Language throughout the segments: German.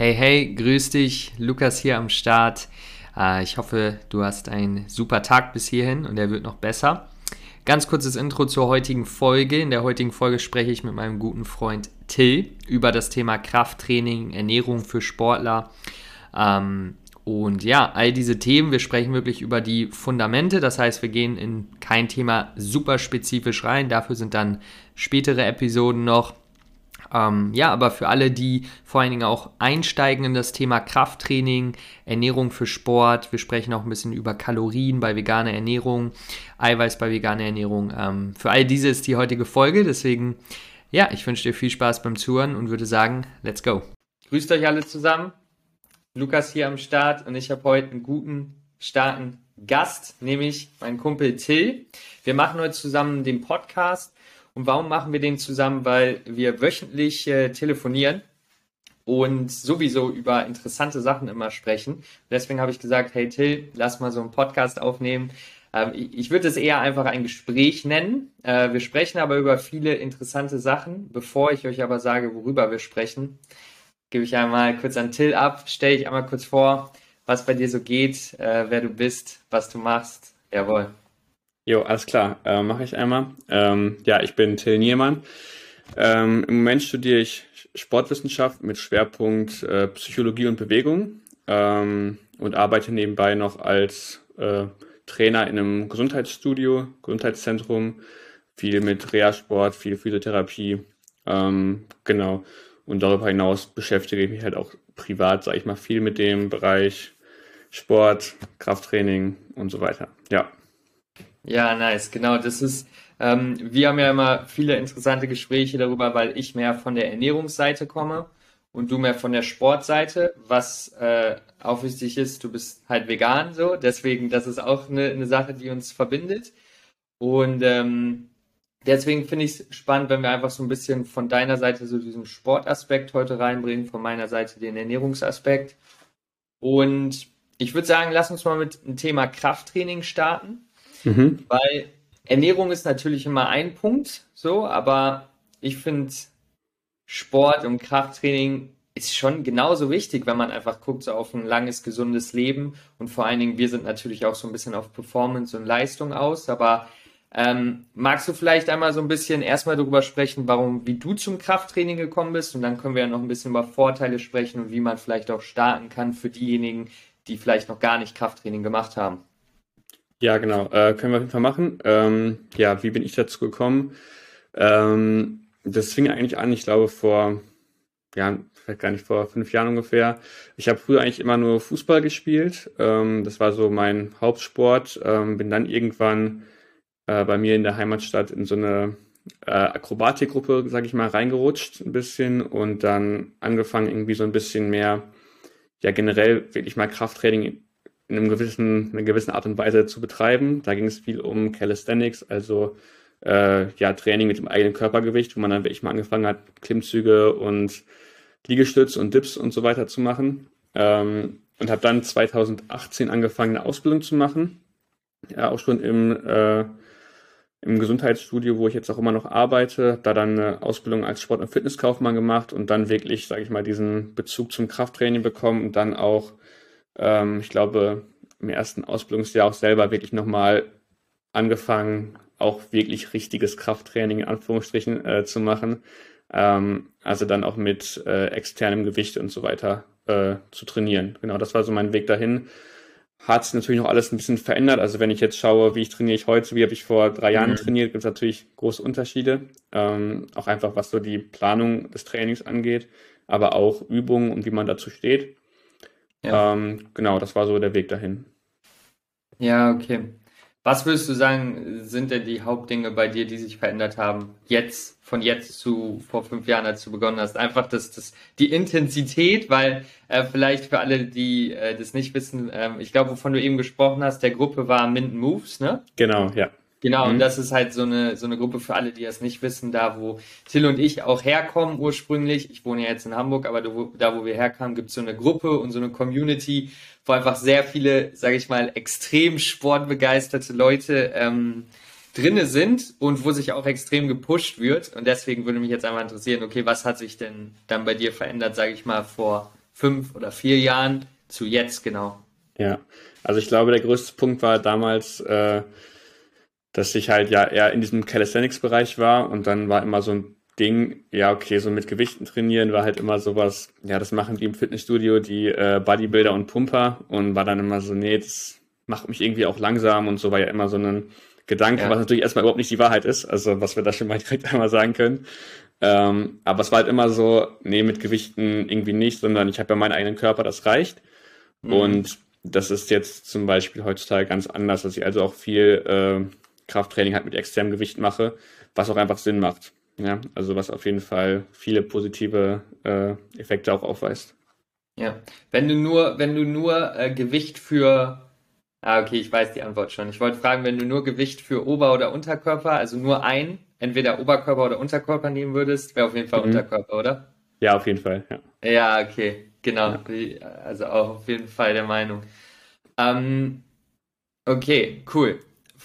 Hey, hey, grüß dich. Lukas hier am Start. Äh, ich hoffe, du hast einen super Tag bis hierhin und er wird noch besser. Ganz kurzes Intro zur heutigen Folge. In der heutigen Folge spreche ich mit meinem guten Freund Till über das Thema Krafttraining, Ernährung für Sportler. Ähm, und ja, all diese Themen, wir sprechen wirklich über die Fundamente. Das heißt, wir gehen in kein Thema super spezifisch rein. Dafür sind dann spätere Episoden noch. Ähm, ja, aber für alle, die vor allen Dingen auch einsteigen in das Thema Krafttraining, Ernährung für Sport, wir sprechen auch ein bisschen über Kalorien bei veganer Ernährung, Eiweiß bei veganer Ernährung. Ähm, für all diese ist die heutige Folge, deswegen, ja, ich wünsche dir viel Spaß beim Zuhören und würde sagen, let's go. Grüßt euch alle zusammen. Lukas hier am Start und ich habe heute einen guten, starken Gast, nämlich meinen Kumpel Till. Wir machen heute zusammen den Podcast und warum machen wir den zusammen? Weil wir wöchentlich äh, telefonieren und sowieso über interessante Sachen immer sprechen. Deswegen habe ich gesagt, hey Till, lass mal so einen Podcast aufnehmen. Ähm, ich würde es eher einfach ein Gespräch nennen. Äh, wir sprechen aber über viele interessante Sachen. Bevor ich euch aber sage, worüber wir sprechen, gebe ich einmal kurz an Till ab, stelle ich einmal kurz vor, was bei dir so geht, äh, wer du bist, was du machst. Jawohl. Jo, alles klar. Äh, Mache ich einmal. Ähm, ja, ich bin Till Niermann. Ähm, Im Moment studiere ich Sportwissenschaft mit Schwerpunkt äh, Psychologie und Bewegung ähm, und arbeite nebenbei noch als äh, Trainer in einem Gesundheitsstudio, Gesundheitszentrum, viel mit Reha-Sport, viel Physiotherapie. Ähm, genau. Und darüber hinaus beschäftige ich mich halt auch privat, sage ich mal, viel mit dem Bereich Sport, Krafttraining und so weiter. Ja. Ja, nice, genau. Das ist, ähm, wir haben ja immer viele interessante Gespräche darüber, weil ich mehr von der Ernährungsseite komme und du mehr von der Sportseite, was äh, auch wichtig ist, du bist halt vegan so, deswegen, das ist auch eine, eine Sache, die uns verbindet. Und ähm, deswegen finde ich es spannend, wenn wir einfach so ein bisschen von deiner Seite so diesen Sportaspekt heute reinbringen, von meiner Seite den Ernährungsaspekt. Und ich würde sagen, lass uns mal mit dem Thema Krafttraining starten. Mhm. Weil Ernährung ist natürlich immer ein Punkt, so, aber ich finde Sport und Krafttraining ist schon genauso wichtig, wenn man einfach guckt so auf ein langes, gesundes Leben. Und vor allen Dingen, wir sind natürlich auch so ein bisschen auf Performance und Leistung aus. Aber ähm, magst du vielleicht einmal so ein bisschen erstmal darüber sprechen, warum, wie du zum Krafttraining gekommen bist? Und dann können wir ja noch ein bisschen über Vorteile sprechen und wie man vielleicht auch starten kann für diejenigen, die vielleicht noch gar nicht Krafttraining gemacht haben. Ja, genau. Äh, können wir auf jeden Fall machen. Ähm, ja, wie bin ich dazu gekommen? Ähm, das fing eigentlich an, ich glaube, vor, ja, vielleicht gar nicht vor fünf Jahren ungefähr. Ich habe früher eigentlich immer nur Fußball gespielt. Ähm, das war so mein Hauptsport. Ähm, bin dann irgendwann äh, bei mir in der Heimatstadt in so eine äh, Akrobatikgruppe, sage ich mal, reingerutscht ein bisschen und dann angefangen irgendwie so ein bisschen mehr, ja generell wirklich mal Krafttraining in einem gewissen, einer gewissen Art und Weise zu betreiben. Da ging es viel um Calisthenics, also äh, ja, Training mit dem eigenen Körpergewicht, wo man dann wirklich mal angefangen hat, Klimmzüge und Liegestütz und Dips und so weiter zu machen. Ähm, und habe dann 2018 angefangen, eine Ausbildung zu machen. Ja, auch schon im, äh, im Gesundheitsstudio, wo ich jetzt auch immer noch arbeite, da dann eine Ausbildung als Sport- und Fitnesskaufmann gemacht und dann wirklich, sage ich mal, diesen Bezug zum Krafttraining bekommen und dann auch ähm, ich glaube, im ersten Ausbildungsjahr auch selber wirklich nochmal angefangen, auch wirklich richtiges Krafttraining in Anführungsstrichen äh, zu machen. Ähm, also dann auch mit äh, externem Gewicht und so weiter äh, zu trainieren. Genau, das war so mein Weg dahin. Hat sich natürlich noch alles ein bisschen verändert. Also wenn ich jetzt schaue, wie ich trainiere ich heute, wie habe ich vor drei Jahren mhm. trainiert, gibt es natürlich große Unterschiede. Ähm, auch einfach was so die Planung des Trainings angeht, aber auch Übungen und wie man dazu steht. Ja. Ähm, genau, das war so der Weg dahin. Ja, okay. Was würdest du sagen, sind denn die Hauptdinge bei dir, die sich verändert haben? Jetzt, von jetzt zu vor fünf Jahren, als du begonnen hast. Einfach das, das, die Intensität, weil äh, vielleicht für alle, die äh, das nicht wissen, äh, ich glaube, wovon du eben gesprochen hast, der Gruppe war Minden Moves, ne? Genau, ja. Genau, mhm. und das ist halt so eine, so eine Gruppe für alle, die das nicht wissen, da wo Till und ich auch herkommen ursprünglich. Ich wohne ja jetzt in Hamburg, aber da, wo wir herkamen, gibt es so eine Gruppe und so eine Community, wo einfach sehr viele, sage ich mal, extrem sportbegeisterte Leute ähm, drinne sind und wo sich auch extrem gepusht wird. Und deswegen würde mich jetzt einmal interessieren, okay, was hat sich denn dann bei dir verändert, sage ich mal, vor fünf oder vier Jahren zu jetzt genau? Ja, also ich glaube, der größte Punkt war damals, äh, dass ich halt ja eher in diesem Calisthenics-Bereich war und dann war immer so ein Ding, ja, okay, so mit Gewichten trainieren war halt immer sowas, ja, das machen die im Fitnessstudio, die äh, Bodybuilder und Pumper und war dann immer so, nee, das macht mich irgendwie auch langsam und so war ja immer so ein Gedanke, ja. was natürlich erstmal überhaupt nicht die Wahrheit ist, also was wir da schon mal direkt einmal sagen können. Ähm, aber es war halt immer so, nee, mit Gewichten irgendwie nicht, sondern ich habe ja meinen eigenen Körper, das reicht. Mhm. Und das ist jetzt zum Beispiel heutzutage ganz anders, dass ich also auch viel äh, Krafttraining halt mit externem Gewicht mache, was auch einfach Sinn macht. Ja, also was auf jeden Fall viele positive äh, Effekte auch aufweist. Ja, wenn du nur, wenn du nur äh, Gewicht für, ah okay, ich weiß die Antwort schon. Ich wollte fragen, wenn du nur Gewicht für Ober- oder Unterkörper, also nur ein, entweder Oberkörper oder Unterkörper nehmen würdest, wäre auf jeden Fall mhm. Unterkörper, oder? Ja, auf jeden Fall, ja. Ja, okay, genau. Ja. Also auch auf jeden Fall der Meinung. Ähm, okay, cool.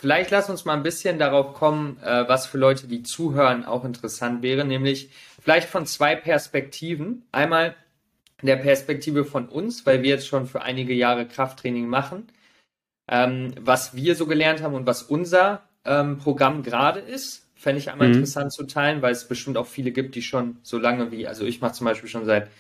Vielleicht lass uns mal ein bisschen darauf kommen, äh, was für Leute, die zuhören, auch interessant wäre, nämlich vielleicht von zwei Perspektiven. Einmal der Perspektive von uns, weil wir jetzt schon für einige Jahre Krafttraining machen, ähm, was wir so gelernt haben und was unser ähm, Programm gerade ist. Fände ich einmal mhm. interessant zu teilen, weil es bestimmt auch viele gibt, die schon so lange wie, also ich mache zum Beispiel schon seit,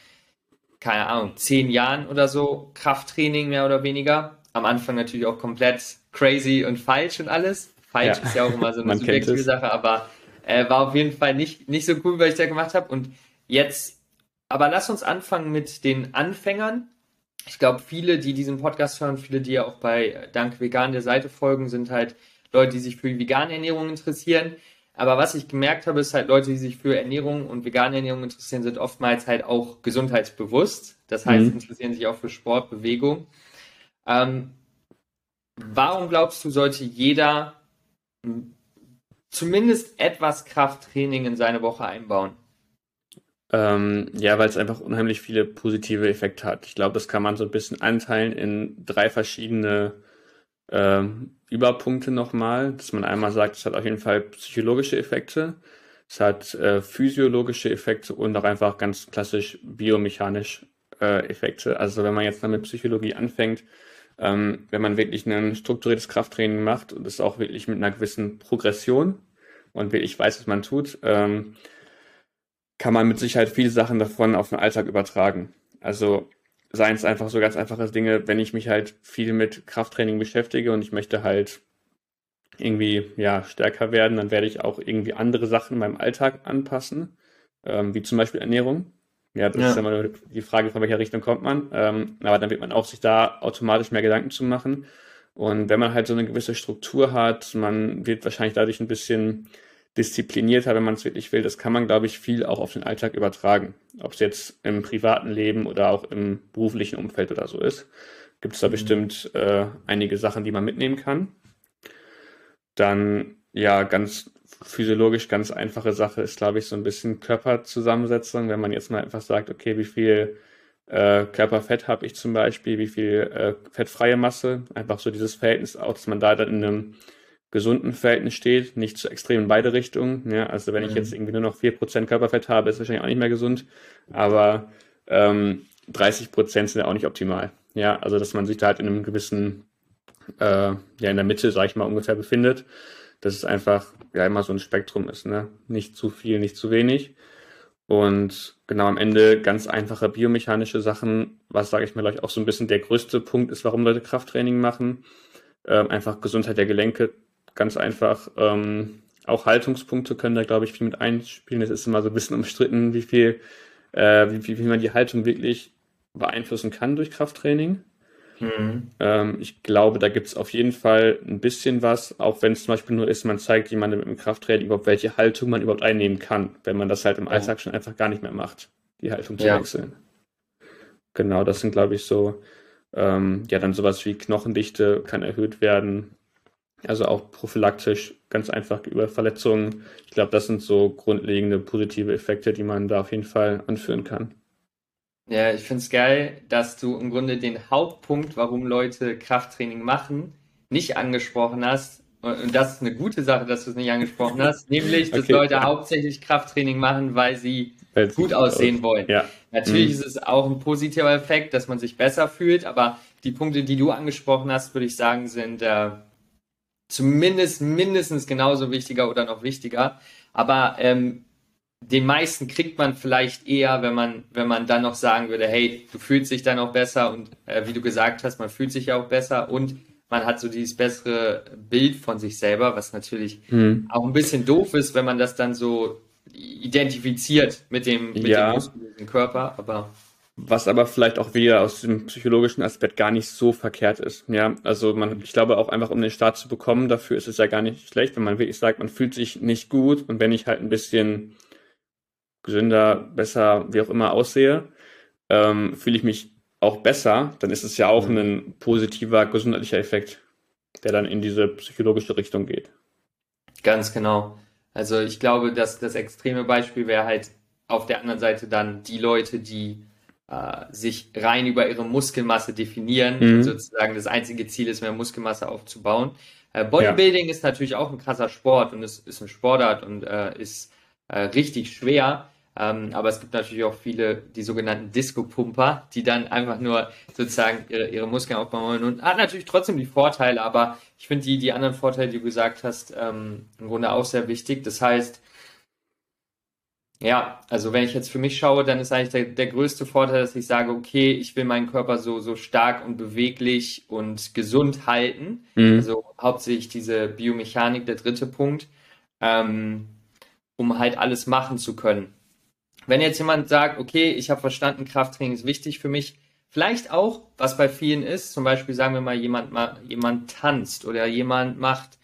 keine Ahnung, zehn Jahren oder so Krafttraining mehr oder weniger. Am Anfang natürlich auch komplett crazy und falsch und alles. Falsch ja. ist ja auch immer so eine subjektive Sache, aber äh, war auf jeden Fall nicht, nicht so cool, was ich da gemacht habe. Und jetzt, aber lass uns anfangen mit den Anfängern. Ich glaube, viele, die diesen Podcast hören, viele, die ja auch bei Dank Vegan der Seite folgen, sind halt Leute, die sich für die vegane Ernährung interessieren. Aber was ich gemerkt habe, ist halt Leute, die sich für Ernährung und vegane Ernährung interessieren, sind oftmals halt auch gesundheitsbewusst. Das heißt, mhm. interessieren sich auch für Sport, Bewegung. Ähm, Warum glaubst du, sollte jeder zumindest etwas Krafttraining in seine Woche einbauen? Ähm, ja, weil es einfach unheimlich viele positive Effekte hat. Ich glaube, das kann man so ein bisschen einteilen in drei verschiedene ähm, Überpunkte nochmal. Dass man einmal sagt, es hat auf jeden Fall psychologische Effekte, es hat äh, physiologische Effekte und auch einfach ganz klassisch biomechanisch äh, Effekte. Also wenn man jetzt dann mit Psychologie anfängt, ähm, wenn man wirklich ein strukturiertes Krafttraining macht und das auch wirklich mit einer gewissen Progression und wirklich weiß, was man tut, ähm, kann man mit Sicherheit viele Sachen davon auf den Alltag übertragen. Also seien es einfach so ganz einfache Dinge, wenn ich mich halt viel mit Krafttraining beschäftige und ich möchte halt irgendwie ja stärker werden, dann werde ich auch irgendwie andere Sachen in meinem Alltag anpassen, ähm, wie zum Beispiel Ernährung. Ja, das ja. ist immer die Frage, von welcher Richtung kommt man. Ähm, aber dann wird man auch sich da automatisch mehr Gedanken zu machen. Und wenn man halt so eine gewisse Struktur hat, man wird wahrscheinlich dadurch ein bisschen disziplinierter, wenn man es wirklich will. Das kann man, glaube ich, viel auch auf den Alltag übertragen. Ob es jetzt im privaten Leben oder auch im beruflichen Umfeld oder so ist, gibt es da mhm. bestimmt äh, einige Sachen, die man mitnehmen kann. Dann ja, ganz physiologisch ganz einfache Sache ist, glaube ich, so ein bisschen Körperzusammensetzung. Wenn man jetzt mal einfach sagt, okay, wie viel äh, Körperfett habe ich zum Beispiel, wie viel äh, fettfreie Masse, einfach so dieses Verhältnis auch, dass man da dann in einem gesunden Verhältnis steht, nicht zu extrem in beide Richtungen. Ja, also wenn mhm. ich jetzt irgendwie nur noch 4% Körperfett habe, ist wahrscheinlich auch nicht mehr gesund, aber ähm, 30% sind ja auch nicht optimal. Ja, also dass man sich da halt in einem gewissen, äh, ja, in der Mitte, sage ich mal, ungefähr befindet dass es einfach ja immer so ein Spektrum ist, ne? Nicht zu viel, nicht zu wenig. Und genau am Ende ganz einfache biomechanische Sachen, was sage ich mir gleich auch so ein bisschen der größte Punkt ist, warum Leute Krafttraining machen. Ähm, einfach Gesundheit der Gelenke, ganz einfach. Ähm, auch Haltungspunkte können da, glaube ich, viel mit einspielen. Es ist immer so ein bisschen umstritten, wie viel, äh, wie, wie man die Haltung wirklich beeinflussen kann durch Krafttraining. Mhm. Ähm, ich glaube, da gibt es auf jeden Fall ein bisschen was, auch wenn es zum Beispiel nur ist, man zeigt jemandem im Krafttraining überhaupt, welche Haltung man überhaupt einnehmen kann, wenn man das halt im. Alltag schon einfach gar nicht mehr macht, die Haltung zu ja. wechseln. Genau, das sind, glaube ich, so, ähm, ja, dann sowas wie Knochendichte kann erhöht werden. Also auch prophylaktisch, ganz einfach über Verletzungen. Ich glaube, das sind so grundlegende positive Effekte, die man da auf jeden Fall anführen kann. Ja, ich finde es geil, dass du im Grunde den Hauptpunkt, warum Leute Krafttraining machen, nicht angesprochen hast. und das ist eine gute Sache, dass du es nicht angesprochen hast, nämlich, dass okay. Leute hauptsächlich Krafttraining machen, weil sie weil gut aussehen aus. wollen. Ja. Natürlich mhm. ist es auch ein positiver Effekt, dass man sich besser fühlt, aber die Punkte, die du angesprochen hast, würde ich sagen, sind äh, zumindest mindestens genauso wichtiger oder noch wichtiger. Aber ähm, den meisten kriegt man vielleicht eher, wenn man, wenn man dann noch sagen würde, hey, du fühlst dich dann auch besser und äh, wie du gesagt hast, man fühlt sich ja auch besser und man hat so dieses bessere Bild von sich selber, was natürlich mhm. auch ein bisschen doof ist, wenn man das dann so identifiziert mit dem, mit ja. dem muskulösen Körper, aber was aber vielleicht auch wieder aus dem psychologischen Aspekt gar nicht so verkehrt ist. Ja, also man, ich glaube auch einfach, um den Start zu bekommen, dafür ist es ja gar nicht schlecht, wenn man wirklich sagt, man fühlt sich nicht gut und wenn ich halt ein bisschen gesünder, besser, wie auch immer aussehe, ähm, fühle ich mich auch besser, dann ist es ja auch ein positiver gesundheitlicher Effekt, der dann in diese psychologische Richtung geht. Ganz genau. Also ich glaube, dass das extreme Beispiel wäre halt auf der anderen Seite dann die Leute, die äh, sich rein über ihre Muskelmasse definieren mhm. und sozusagen das einzige Ziel ist, mehr Muskelmasse aufzubauen. Äh, Bodybuilding ja. ist natürlich auch ein krasser Sport und es ist ein Sportart und äh, ist äh, richtig schwer. Ähm, aber es gibt natürlich auch viele, die sogenannten Disco-Pumper, die dann einfach nur sozusagen ihre, ihre Muskeln aufbauen wollen und hat natürlich trotzdem die Vorteile, aber ich finde die, die anderen Vorteile, die du gesagt hast, ähm, im Grunde auch sehr wichtig. Das heißt, ja, also wenn ich jetzt für mich schaue, dann ist eigentlich der, der größte Vorteil, dass ich sage, okay, ich will meinen Körper so, so stark und beweglich und gesund halten. Mhm. Also hauptsächlich diese Biomechanik, der dritte Punkt, ähm, um halt alles machen zu können. Wenn jetzt jemand sagt, okay, ich habe verstanden, Krafttraining ist wichtig für mich, vielleicht auch, was bei vielen ist, zum Beispiel sagen wir mal, jemand, mal, jemand tanzt oder jemand macht,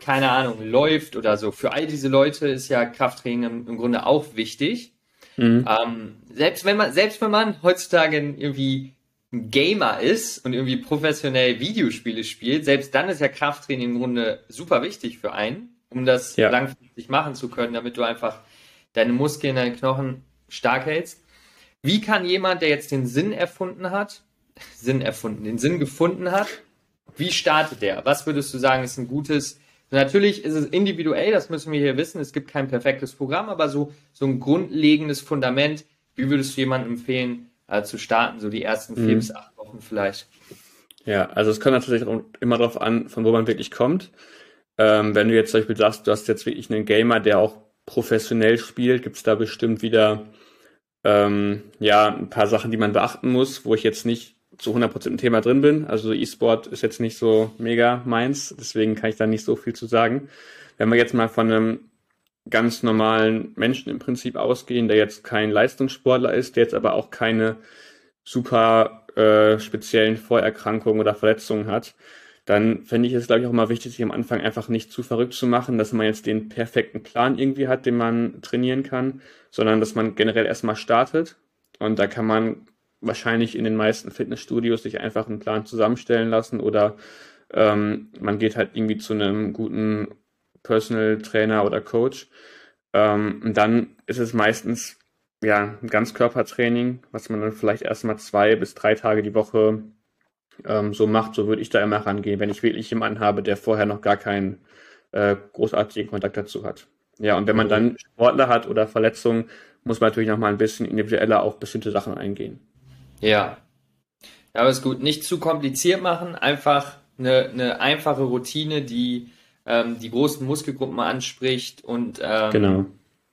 keine Ahnung, läuft oder so. Für all diese Leute ist ja Krafttraining im, im Grunde auch wichtig. Mhm. Ähm, selbst wenn man, selbst wenn man heutzutage irgendwie ein Gamer ist und irgendwie professionell Videospiele spielt, selbst dann ist ja Krafttraining im Grunde super wichtig für einen, um das ja. langfristig machen zu können, damit du einfach deine Muskeln, deine Knochen stark hältst. Wie kann jemand, der jetzt den Sinn erfunden hat, Sinn erfunden, den Sinn gefunden hat, wie startet der? Was würdest du sagen, ist ein gutes, natürlich ist es individuell, das müssen wir hier wissen, es gibt kein perfektes Programm, aber so, so ein grundlegendes Fundament, wie würdest du jemandem empfehlen, äh, zu starten, so die ersten vier mhm. bis acht Wochen vielleicht? Ja, also es kommt natürlich auch immer darauf an, von wo man wirklich kommt. Ähm, wenn du jetzt zum Beispiel sagst, du hast jetzt wirklich einen Gamer, der auch professionell spielt, gibt es da bestimmt wieder ähm, ja ein paar Sachen, die man beachten muss, wo ich jetzt nicht zu 100% im Thema drin bin. Also E-Sport ist jetzt nicht so mega meins, deswegen kann ich da nicht so viel zu sagen. Wenn wir jetzt mal von einem ganz normalen Menschen im Prinzip ausgehen, der jetzt kein Leistungssportler ist, der jetzt aber auch keine super äh, speziellen Vorerkrankungen oder Verletzungen hat, dann fände ich es, glaube ich, auch mal wichtig, sich am Anfang einfach nicht zu verrückt zu machen, dass man jetzt den perfekten Plan irgendwie hat, den man trainieren kann, sondern dass man generell erstmal startet. Und da kann man wahrscheinlich in den meisten Fitnessstudios sich einfach einen Plan zusammenstellen lassen oder ähm, man geht halt irgendwie zu einem guten Personal Trainer oder Coach. Ähm, und dann ist es meistens ja ein Ganzkörpertraining, was man dann vielleicht erstmal zwei bis drei Tage die Woche ähm, so macht, so würde ich da immer rangehen, wenn ich wirklich jemanden habe, der vorher noch gar keinen äh, großartigen Kontakt dazu hat. Ja, und wenn man dann Sportler hat oder Verletzungen, muss man natürlich noch mal ein bisschen individueller auf bestimmte Sachen eingehen. Ja. Ja, aber ist gut. Nicht zu kompliziert machen, einfach eine, eine einfache Routine, die ähm, die großen Muskelgruppen anspricht und ähm, genau.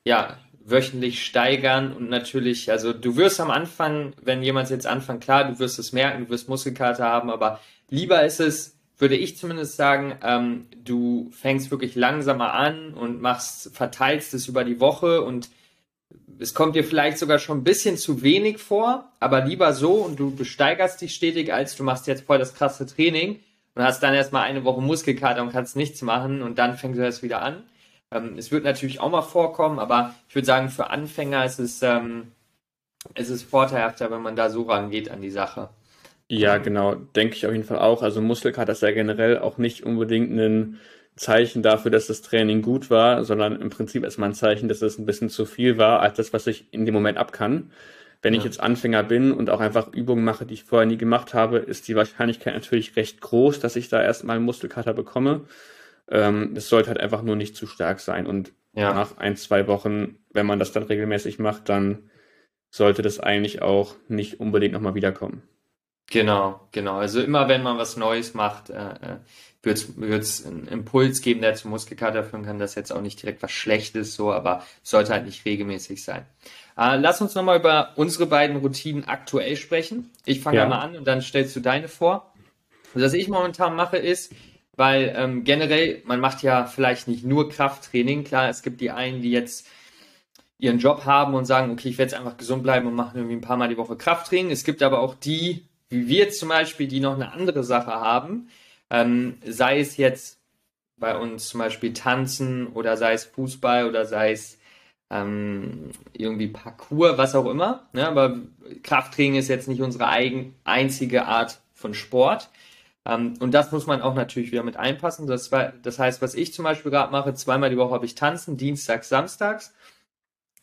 ja, wöchentlich steigern und natürlich, also du wirst am Anfang, wenn jemand jetzt anfängt, klar, du wirst es merken, du wirst Muskelkater haben, aber lieber ist es, würde ich zumindest sagen, ähm, du fängst wirklich langsamer an und machst, verteilst es über die Woche und es kommt dir vielleicht sogar schon ein bisschen zu wenig vor, aber lieber so und du besteigerst dich stetig, als du machst jetzt voll das krasse Training und hast dann erstmal eine Woche Muskelkater und kannst nichts machen und dann fängst du das wieder an. Ähm, es wird natürlich auch mal vorkommen, aber ich würde sagen, für Anfänger ist es, ähm, ist es vorteilhafter, wenn man da so rangeht an die Sache. Ja, genau, denke ich auf jeden Fall auch. Also Muskelkater ist ja generell auch nicht unbedingt ein Zeichen dafür, dass das Training gut war, sondern im Prinzip erstmal ein Zeichen, dass es ein bisschen zu viel war, als das, was ich in dem Moment ab kann. Wenn ja. ich jetzt Anfänger bin und auch einfach Übungen mache, die ich vorher nie gemacht habe, ist die Wahrscheinlichkeit natürlich recht groß, dass ich da erstmal einen Muskelkater bekomme. Ähm, es sollte halt einfach nur nicht zu stark sein. Und ja. nach ein, zwei Wochen, wenn man das dann regelmäßig macht, dann sollte das eigentlich auch nicht unbedingt nochmal wiederkommen. Genau, genau. Also immer wenn man was Neues macht, äh, äh wird es einen Impuls geben, der zu Muskelkater führen kann. Das ist jetzt auch nicht direkt was Schlechtes so, aber sollte halt nicht regelmäßig sein. Äh, lass uns nochmal über unsere beiden Routinen aktuell sprechen. Ich fange ja. mal an und dann stellst du deine vor. Was ich momentan mache ist, weil ähm, generell, man macht ja vielleicht nicht nur Krafttraining. Klar, es gibt die einen, die jetzt ihren Job haben und sagen, okay, ich werde jetzt einfach gesund bleiben und machen irgendwie ein paar Mal die Woche Krafttraining. Es gibt aber auch die, wie wir zum Beispiel, die noch eine andere Sache haben. Ähm, sei es jetzt bei uns zum Beispiel Tanzen oder sei es Fußball oder sei es ähm, irgendwie Parcours, was auch immer. Ne? Aber Krafttraining ist jetzt nicht unsere eigen, einzige Art von Sport. Ähm, und das muss man auch natürlich wieder mit einpassen. Das, war, das heißt, was ich zum Beispiel gerade mache, zweimal die Woche habe ich Tanzen, Dienstags, Samstags.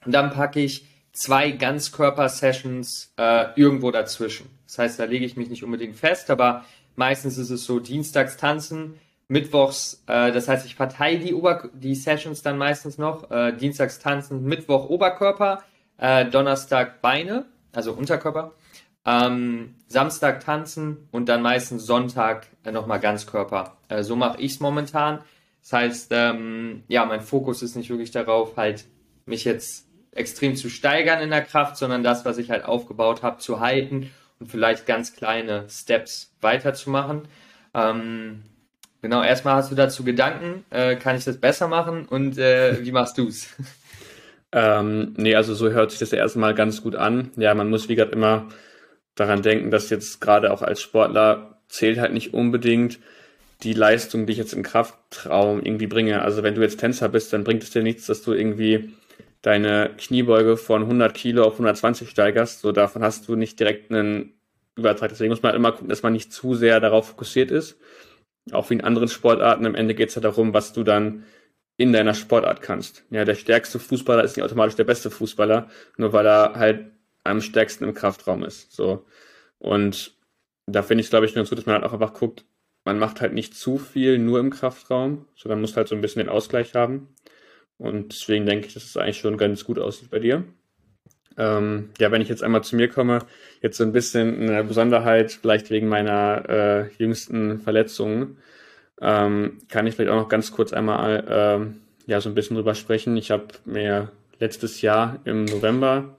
Und dann packe ich zwei Ganzkörper-Sessions äh, irgendwo dazwischen. Das heißt, da lege ich mich nicht unbedingt fest, aber meistens ist es so Dienstags tanzen, Mittwochs, äh, das heißt, ich verteile die, Ober die Sessions dann meistens noch. Äh, Dienstags tanzen, Mittwoch Oberkörper, äh, Donnerstag Beine, also Unterkörper. Ähm, Samstag tanzen und dann meistens Sonntag äh, nochmal Ganzkörper. Äh, so mache ich es momentan. Das heißt, ähm, ja, mein Fokus ist nicht wirklich darauf, halt mich jetzt extrem zu steigern in der Kraft, sondern das, was ich halt aufgebaut habe, zu halten und vielleicht ganz kleine Steps weiterzumachen. Ähm, genau, erstmal hast du dazu Gedanken, äh, kann ich das besser machen und äh, wie machst du's? Ähm, nee, also so hört sich das erstmal ganz gut an. Ja, man muss wie gesagt immer daran denken, dass jetzt gerade auch als Sportler zählt halt nicht unbedingt die Leistung, die ich jetzt im Kraftraum irgendwie bringe. Also wenn du jetzt Tänzer bist, dann bringt es dir nichts, dass du irgendwie deine Kniebeuge von 100 Kilo auf 120 steigerst. So davon hast du nicht direkt einen Übertrag. Deswegen muss man halt immer gucken, dass man nicht zu sehr darauf fokussiert ist. Auch wie in anderen Sportarten. Am Ende geht es ja darum, was du dann in deiner Sportart kannst. Ja, der stärkste Fußballer ist nicht automatisch der beste Fußballer, nur weil er halt am stärksten im Kraftraum ist. So. Und da finde ich es, glaube ich, ganz gut, dass man halt auch einfach guckt, man macht halt nicht zu viel nur im Kraftraum, sondern muss halt so ein bisschen den Ausgleich haben. Und deswegen denke ich, dass es eigentlich schon ganz gut aussieht bei dir. Ähm, ja, wenn ich jetzt einmal zu mir komme, jetzt so ein bisschen eine Besonderheit, vielleicht wegen meiner äh, jüngsten Verletzungen, ähm, kann ich vielleicht auch noch ganz kurz einmal ähm, ja so ein bisschen drüber sprechen. Ich habe mir letztes Jahr im November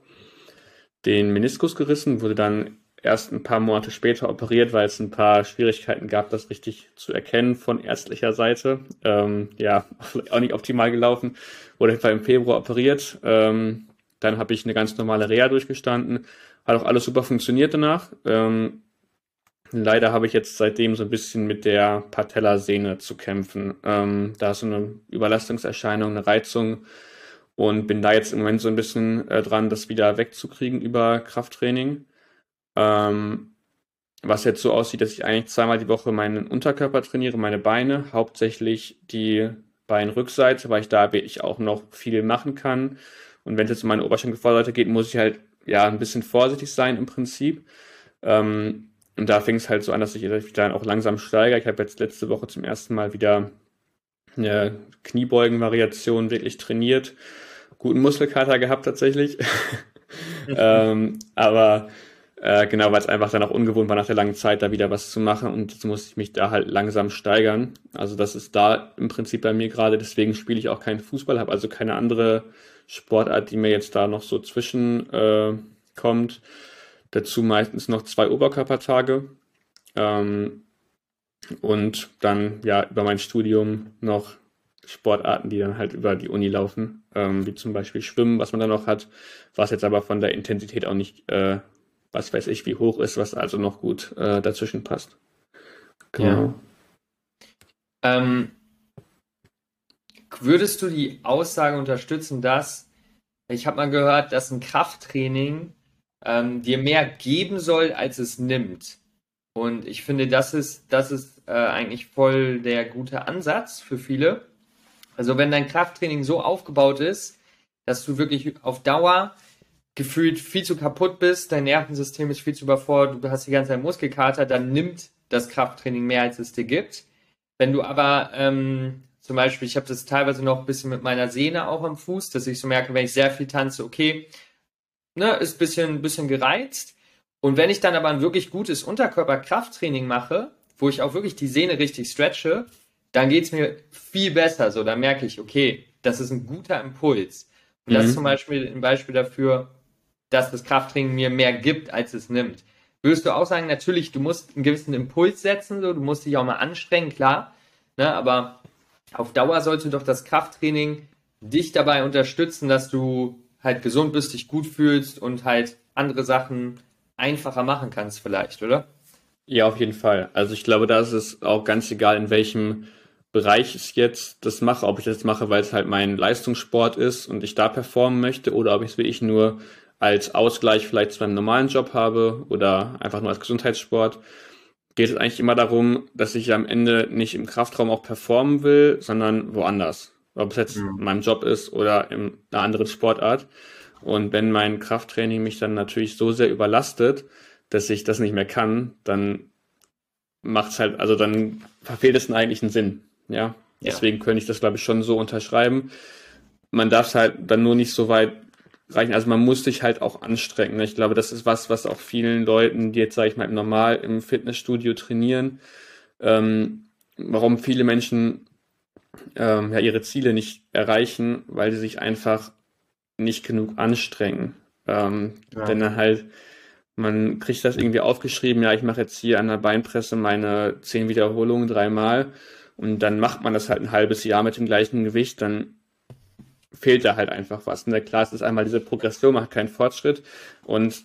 den Meniskus gerissen, wurde dann erst ein paar Monate später operiert, weil es ein paar Schwierigkeiten gab, das richtig zu erkennen von ärztlicher Seite. Ähm, ja, auch nicht optimal gelaufen. Wurde im Februar operiert. Ähm, dann habe ich eine ganz normale Reha durchgestanden. Hat auch alles super funktioniert danach. Ähm, leider habe ich jetzt seitdem so ein bisschen mit der Patellasehne zu kämpfen. Ähm, da ist so eine Überlastungserscheinung, eine Reizung und bin da jetzt im Moment so ein bisschen äh, dran, das wieder wegzukriegen über Krafttraining. Ähm, was jetzt so aussieht, dass ich eigentlich zweimal die Woche meinen Unterkörper trainiere, meine Beine, hauptsächlich die Beinrückseite, weil ich da wirklich auch noch viel machen kann. Und wenn es jetzt um meine Oberschenkelvorseite geht, muss ich halt ja ein bisschen vorsichtig sein im Prinzip. Ähm, und da fing es halt so an, dass ich dann auch langsam steigere. Ich habe jetzt letzte Woche zum ersten Mal wieder eine Kniebeugen-Variation wirklich trainiert. Guten Muskelkater gehabt tatsächlich. ähm, aber äh, genau, weil es einfach dann auch ungewohnt war, nach der langen Zeit da wieder was zu machen und jetzt muss ich mich da halt langsam steigern. Also das ist da im Prinzip bei mir gerade, deswegen spiele ich auch keinen Fußball, habe also keine andere Sportart, die mir jetzt da noch so zwischen äh, kommt. Dazu meistens noch zwei Oberkörpertage. Ähm, und dann ja über mein Studium noch Sportarten, die dann halt über die Uni laufen, ähm, wie zum Beispiel Schwimmen, was man dann noch hat, was jetzt aber von der Intensität auch nicht äh, was weiß ich, wie hoch ist, was also noch gut äh, dazwischen passt. Genau. Ja. Ähm, würdest du die Aussage unterstützen, dass ich habe mal gehört, dass ein Krafttraining ähm, dir mehr geben soll, als es nimmt? Und ich finde, das ist, das ist äh, eigentlich voll der gute Ansatz für viele. Also wenn dein Krafttraining so aufgebaut ist, dass du wirklich auf Dauer gefühlt viel zu kaputt bist, dein Nervensystem ist viel zu überfordert, du hast die ganze Zeit Muskelkater, dann nimmt das Krafttraining mehr, als es dir gibt. Wenn du aber ähm, Zum Beispiel, ich habe das teilweise noch ein bisschen mit meiner Sehne auch am Fuß, dass ich so merke, wenn ich sehr viel tanze, okay, ne, ist ein bisschen, bisschen gereizt. Und wenn ich dann aber ein wirklich gutes Unterkörperkrafttraining mache, wo ich auch wirklich die Sehne richtig stretche, dann geht's mir viel besser. So, dann merke ich, okay, das ist ein guter Impuls. Und mhm. das ist zum Beispiel ein Beispiel dafür, dass das Krafttraining mir mehr gibt, als es nimmt. Würdest du auch sagen, natürlich, du musst einen gewissen Impuls setzen, so, du musst dich auch mal anstrengen, klar. Ne, aber auf Dauer sollte doch das Krafttraining dich dabei unterstützen, dass du halt gesund bist, dich gut fühlst und halt andere Sachen einfacher machen kannst vielleicht, oder? Ja, auf jeden Fall. Also ich glaube, da ist es auch ganz egal, in welchem Bereich ich jetzt das mache, ob ich das mache, weil es halt mein Leistungssport ist und ich da performen möchte oder ob ich es wirklich nur als Ausgleich vielleicht zu meinem normalen Job habe oder einfach nur als Gesundheitssport geht es eigentlich immer darum, dass ich am Ende nicht im Kraftraum auch performen will, sondern woanders. Ob es jetzt mhm. in meinem Job ist oder in einer anderen Sportart. Und wenn mein Krafttraining mich dann natürlich so sehr überlastet, dass ich das nicht mehr kann, dann macht es halt, also dann verfehlt es einen eigentlichen Sinn. Ja. ja. Deswegen könnte ich das, glaube ich, schon so unterschreiben. Man darf es halt dann nur nicht so weit reichen. Also man muss sich halt auch anstrengen. Ich glaube, das ist was, was auch vielen Leuten, die jetzt, sage ich mal, normal im Fitnessstudio trainieren, ähm, warum viele Menschen ähm, ja ihre Ziele nicht erreichen, weil sie sich einfach nicht genug anstrengen. Ähm, ja. Denn dann halt, man kriegt das irgendwie aufgeschrieben, ja, ich mache jetzt hier an der Beinpresse meine zehn Wiederholungen dreimal und dann macht man das halt ein halbes Jahr mit dem gleichen Gewicht, dann fehlt da halt einfach was. In der Klasse ist einmal diese Progression, macht keinen Fortschritt und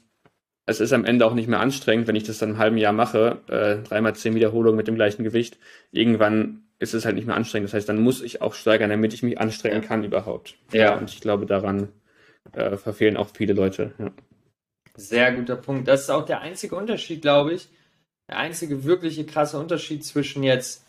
es ist am Ende auch nicht mehr anstrengend, wenn ich das dann ein halben Jahr mache, äh, dreimal zehn Wiederholungen mit dem gleichen Gewicht. Irgendwann ist es halt nicht mehr anstrengend. Das heißt, dann muss ich auch steigern, damit ich mich anstrengen kann überhaupt. Ja. Und ich glaube, daran äh, verfehlen auch viele Leute. Ja. Sehr guter Punkt. Das ist auch der einzige Unterschied, glaube ich. Der einzige wirkliche krasse Unterschied zwischen jetzt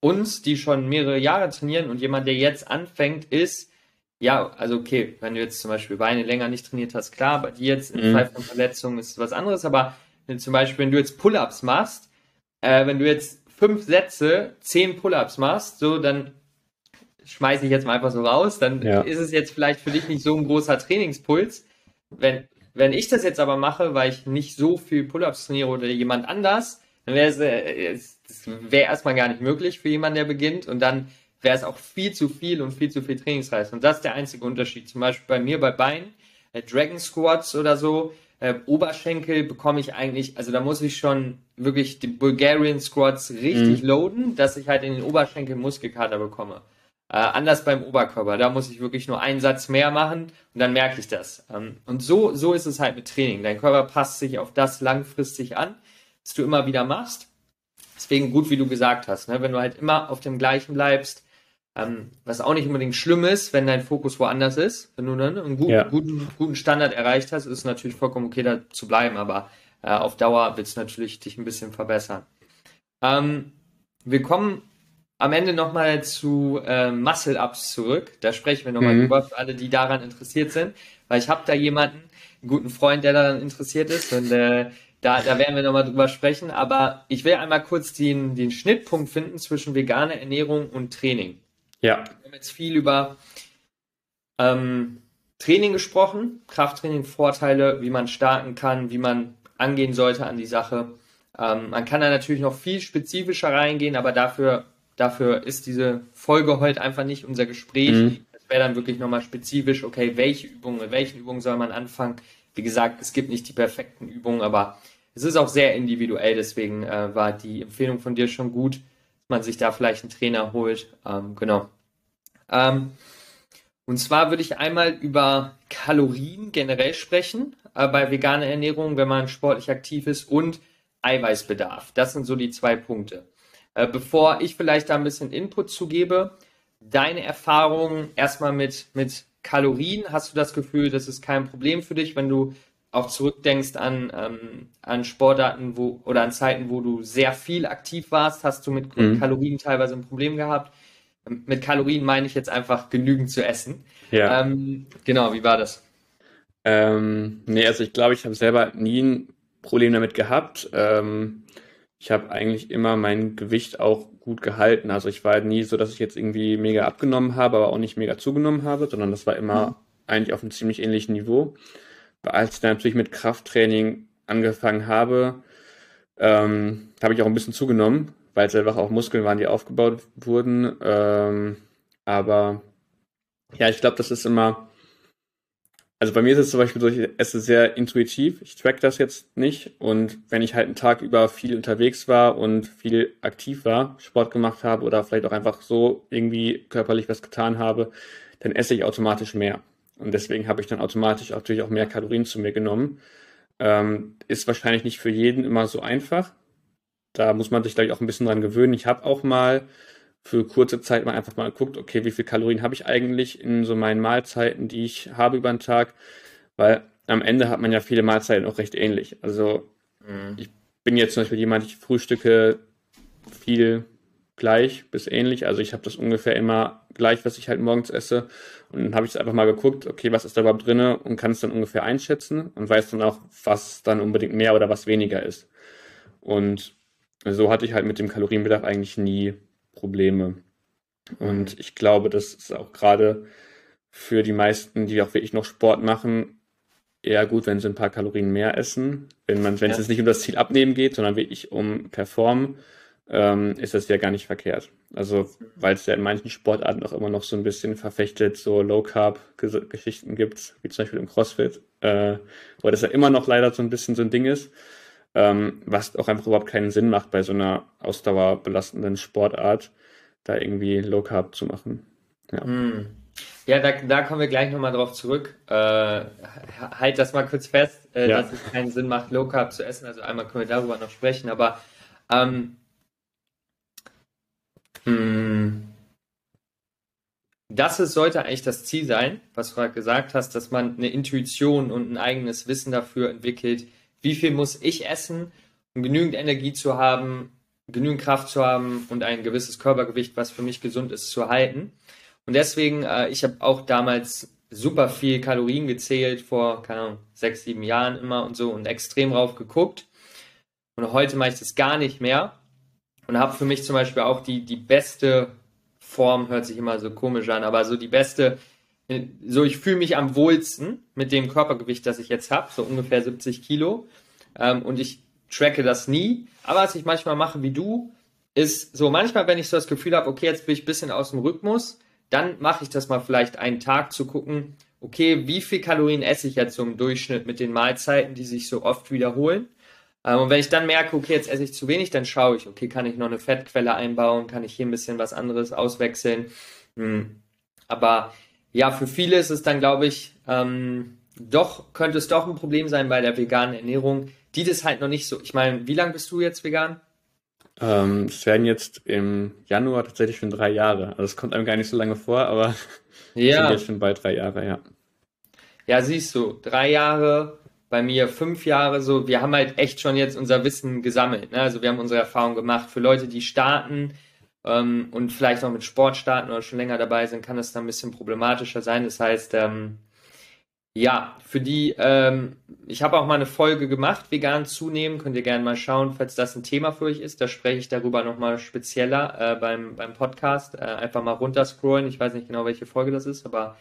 uns, die schon mehrere Jahre trainieren und jemand, der jetzt anfängt, ist, ja, also okay, wenn du jetzt zum Beispiel Beine länger nicht trainiert hast, klar, bei dir jetzt im mhm. Fall von Verletzungen ist was anderes, aber wenn zum Beispiel, wenn du jetzt Pull-Ups machst, äh, wenn du jetzt fünf Sätze, zehn Pull-Ups machst, so, dann schmeiße ich jetzt mal einfach so raus, dann ja. ist es jetzt vielleicht für dich nicht so ein großer Trainingspuls. Wenn, wenn ich das jetzt aber mache, weil ich nicht so viel Pull-Ups trainiere oder jemand anders, dann wäre es, äh, das wäre erstmal gar nicht möglich für jemanden, der beginnt und dann wäre es auch viel zu viel und viel zu viel Trainingsreiz. Und das ist der einzige Unterschied. Zum Beispiel bei mir bei Beinen, äh, Dragon Squats oder so, äh, Oberschenkel bekomme ich eigentlich, also da muss ich schon wirklich die Bulgarian Squats richtig mhm. loaden, dass ich halt in den Oberschenkel Muskelkater bekomme. Äh, anders beim Oberkörper, da muss ich wirklich nur einen Satz mehr machen und dann merke ich das. Ähm, und so, so ist es halt mit Training. Dein Körper passt sich auf das langfristig an, was du immer wieder machst. Deswegen gut, wie du gesagt hast, ne? wenn du halt immer auf dem gleichen bleibst, ähm, was auch nicht unbedingt schlimm ist, wenn dein Fokus woanders ist. Wenn du dann einen guten, ja. guten, guten Standard erreicht hast, ist es natürlich vollkommen okay, da zu bleiben, aber äh, auf Dauer wird es natürlich dich ein bisschen verbessern. Ähm, wir kommen am Ende nochmal zu äh, Muscle-Ups zurück. Da sprechen wir nochmal mhm. drüber für alle, die daran interessiert sind, weil ich habe da jemanden, einen guten Freund, der daran interessiert ist und äh, da, da werden wir nochmal drüber sprechen. Aber ich will einmal kurz den, den Schnittpunkt finden zwischen veganer Ernährung und Training. Ja. Wir haben jetzt viel über ähm, Training gesprochen, Krafttraining, Vorteile, wie man starten kann, wie man angehen sollte an die Sache. Ähm, man kann da natürlich noch viel spezifischer reingehen, aber dafür, dafür ist diese Folge heute einfach nicht unser Gespräch. Mhm. Das wäre dann wirklich nochmal spezifisch, okay, welche Übungen, mit welchen Übungen soll man anfangen? Wie gesagt, es gibt nicht die perfekten Übungen, aber es ist auch sehr individuell, deswegen äh, war die Empfehlung von dir schon gut man sich da vielleicht einen Trainer holt. Ähm, genau. Ähm, und zwar würde ich einmal über Kalorien generell sprechen äh, bei veganer Ernährung, wenn man sportlich aktiv ist und Eiweißbedarf. Das sind so die zwei Punkte. Äh, bevor ich vielleicht da ein bisschen Input zugebe, deine Erfahrungen erstmal mit, mit Kalorien, hast du das Gefühl, das ist kein Problem für dich, wenn du auch zurückdenkst an, ähm, an Sportarten wo, oder an Zeiten, wo du sehr viel aktiv warst, hast du mit mhm. Kalorien teilweise ein Problem gehabt. Ähm, mit Kalorien meine ich jetzt einfach genügend zu essen. Ja. Ähm, genau, wie war das? Ähm, nee, also ich glaube, ich habe selber nie ein Problem damit gehabt. Ähm, ich habe eigentlich immer mein Gewicht auch gut gehalten. Also ich war nie so, dass ich jetzt irgendwie mega abgenommen habe, aber auch nicht mega zugenommen habe, sondern das war immer mhm. eigentlich auf einem ziemlich ähnlichen Niveau. Als ich dann natürlich mit Krafttraining angefangen habe, ähm, habe ich auch ein bisschen zugenommen, weil es einfach auch Muskeln waren, die aufgebaut wurden. Ähm, aber ja, ich glaube, das ist immer. Also bei mir ist es zum Beispiel so, ich esse sehr intuitiv. Ich track das jetzt nicht. Und wenn ich halt einen Tag über viel unterwegs war und viel aktiv war, Sport gemacht habe oder vielleicht auch einfach so irgendwie körperlich was getan habe, dann esse ich automatisch mehr. Und deswegen habe ich dann automatisch natürlich auch mehr Kalorien zu mir genommen. Ähm, ist wahrscheinlich nicht für jeden immer so einfach. Da muss man sich, glaube ich, auch ein bisschen dran gewöhnen. Ich habe auch mal für kurze Zeit mal einfach mal geguckt, okay, wie viel Kalorien habe ich eigentlich in so meinen Mahlzeiten, die ich habe über den Tag, weil am Ende hat man ja viele Mahlzeiten auch recht ähnlich. Also mhm. ich bin jetzt zum Beispiel jemand, ich frühstücke viel gleich bis ähnlich. Also ich habe das ungefähr immer gleich, was ich halt morgens esse. Und dann habe ich einfach mal geguckt, okay, was ist da überhaupt drin und kann es dann ungefähr einschätzen und weiß dann auch, was dann unbedingt mehr oder was weniger ist. Und so hatte ich halt mit dem Kalorienbedarf eigentlich nie Probleme. Und ich glaube, das ist auch gerade für die meisten, die auch wirklich noch Sport machen, eher gut, wenn sie ein paar Kalorien mehr essen. Wenn man, wenn ja. es nicht um das Ziel abnehmen geht, sondern wirklich um Performen, ähm, ist das ja gar nicht verkehrt. Also, weil es ja in manchen Sportarten auch immer noch so ein bisschen verfechtet, so Low-Carb-Geschichten gibt, wie zum Beispiel im CrossFit, äh, wo das ja immer noch leider so ein bisschen so ein Ding ist ähm, was auch einfach überhaupt keinen Sinn macht bei so einer ausdauerbelastenden Sportart, da irgendwie Low Carb zu machen. Ja, hm. ja da, da kommen wir gleich nochmal drauf zurück. Äh, halt das mal kurz fest, äh, ja. dass es keinen Sinn macht, Low Carb zu essen. Also einmal können wir darüber noch sprechen, aber ähm, hm, das ist, sollte eigentlich das Ziel sein, was du gerade gesagt hast, dass man eine Intuition und ein eigenes Wissen dafür entwickelt, wie viel muss ich essen, um genügend Energie zu haben, genügend Kraft zu haben und ein gewisses Körpergewicht, was für mich gesund ist, zu halten. Und deswegen, äh, ich habe auch damals super viel Kalorien gezählt, vor, keine Ahnung, sechs, sieben Jahren immer und so und extrem rauf geguckt. Und heute mache ich das gar nicht mehr und habe für mich zum Beispiel auch die, die beste Form, hört sich immer so komisch an, aber so die beste so ich fühle mich am wohlsten mit dem Körpergewicht, das ich jetzt habe, so ungefähr 70 Kilo. Ähm, und ich tracke das nie. Aber was ich manchmal mache wie du, ist so manchmal, wenn ich so das Gefühl habe, okay, jetzt bin ich ein bisschen aus dem Rhythmus, dann mache ich das mal vielleicht einen Tag zu gucken, okay, wie viel Kalorien esse ich jetzt so im Durchschnitt mit den Mahlzeiten, die sich so oft wiederholen. Ähm, und wenn ich dann merke, okay, jetzt esse ich zu wenig, dann schaue ich, okay, kann ich noch eine Fettquelle einbauen, kann ich hier ein bisschen was anderes auswechseln. Hm. Aber ja, für viele ist es dann, glaube ich, ähm, doch, könnte es doch ein Problem sein bei der veganen Ernährung, die das halt noch nicht so. Ich meine, wie lange bist du jetzt vegan? Ähm, es werden jetzt im Januar tatsächlich schon drei Jahre. Also es kommt einem gar nicht so lange vor, aber ja. sind jetzt schon bald drei Jahre, ja. Ja, siehst du, drei Jahre, bei mir fünf Jahre so. Wir haben halt echt schon jetzt unser Wissen gesammelt. Ne? Also wir haben unsere Erfahrung gemacht. Für Leute, die starten, ähm, und vielleicht noch mit Sport starten oder schon länger dabei sind, kann es dann ein bisschen problematischer sein. Das heißt, ähm, ja, für die, ähm, ich habe auch mal eine Folge gemacht, vegan zunehmen, könnt ihr gerne mal schauen, falls das ein Thema für euch ist. Da spreche ich darüber nochmal spezieller äh, beim, beim Podcast. Äh, einfach mal runterscrollen. Ich weiß nicht genau, welche Folge das ist, aber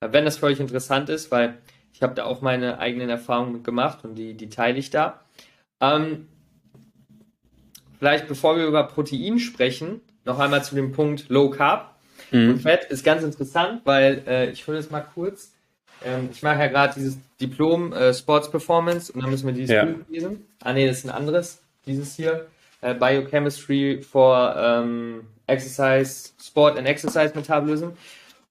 äh, wenn das für euch interessant ist, weil ich habe da auch meine eigenen Erfahrungen gemacht und die, die teile ich da. Ähm, vielleicht bevor wir über Protein sprechen, noch einmal zu dem Punkt Low Carb mhm. und Fett ist ganz interessant, weil äh, ich hole es mal kurz. Ähm, ich mache ja gerade dieses Diplom äh, Sports Performance und dann müssen wir dieses ja. Buch lesen. Ah nee, das ist ein anderes. Dieses hier. Äh, Biochemistry for ähm, Exercise, Sport and Exercise Metabolism.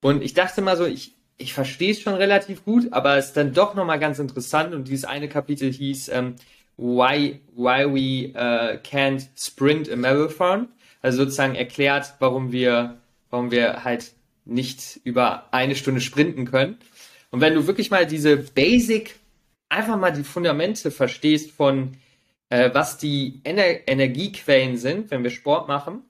Und ich dachte mal so, ich, ich verstehe es schon relativ gut, aber es ist dann doch nochmal ganz interessant und dieses eine Kapitel hieß ähm, Why, why we uh, can't sprint a marathon also sozusagen erklärt, warum wir, warum wir halt nicht über eine Stunde sprinten können. Und wenn du wirklich mal diese Basic, einfach mal die Fundamente verstehst von, äh, was die Ener Energiequellen sind, wenn wir Sport machen,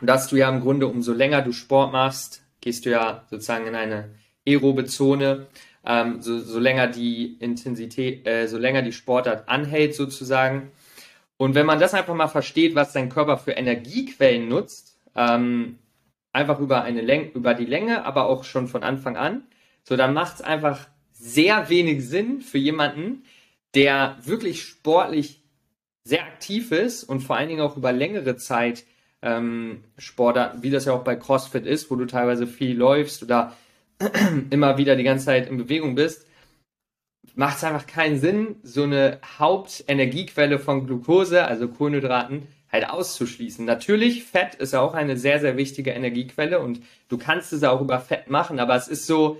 und dass du ja im Grunde, umso länger du Sport machst, gehst du ja sozusagen in eine aerobe Zone, ähm, so, so länger die Intensität, äh, so länger die Sportart anhält sozusagen, und wenn man das einfach mal versteht, was dein Körper für Energiequellen nutzt, ähm, einfach über eine Länge, über die Länge, aber auch schon von Anfang an, so dann macht es einfach sehr wenig Sinn für jemanden, der wirklich sportlich sehr aktiv ist und vor allen Dingen auch über längere Zeit ähm, Sport, wie das ja auch bei CrossFit ist, wo du teilweise viel läufst oder immer wieder die ganze Zeit in Bewegung bist, macht es einfach keinen Sinn, so eine Hauptenergiequelle von Glucose, also Kohlenhydraten, halt auszuschließen. Natürlich, Fett ist auch eine sehr, sehr wichtige Energiequelle und du kannst es auch über Fett machen, aber es ist so,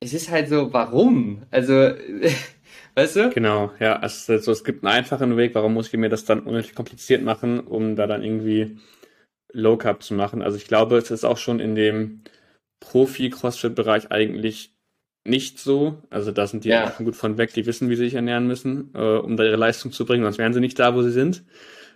es ist halt so, warum? Also, weißt du? Genau, ja, also, es gibt einen einfachen Weg, warum muss ich mir das dann unnötig kompliziert machen, um da dann irgendwie Low Carb zu machen? Also ich glaube, es ist auch schon in dem Profi-Crossfit-Bereich eigentlich nicht so. Also da sind die ja. schon gut von weg, die wissen, wie sie sich ernähren müssen, äh, um da ihre Leistung zu bringen, sonst wären sie nicht da, wo sie sind.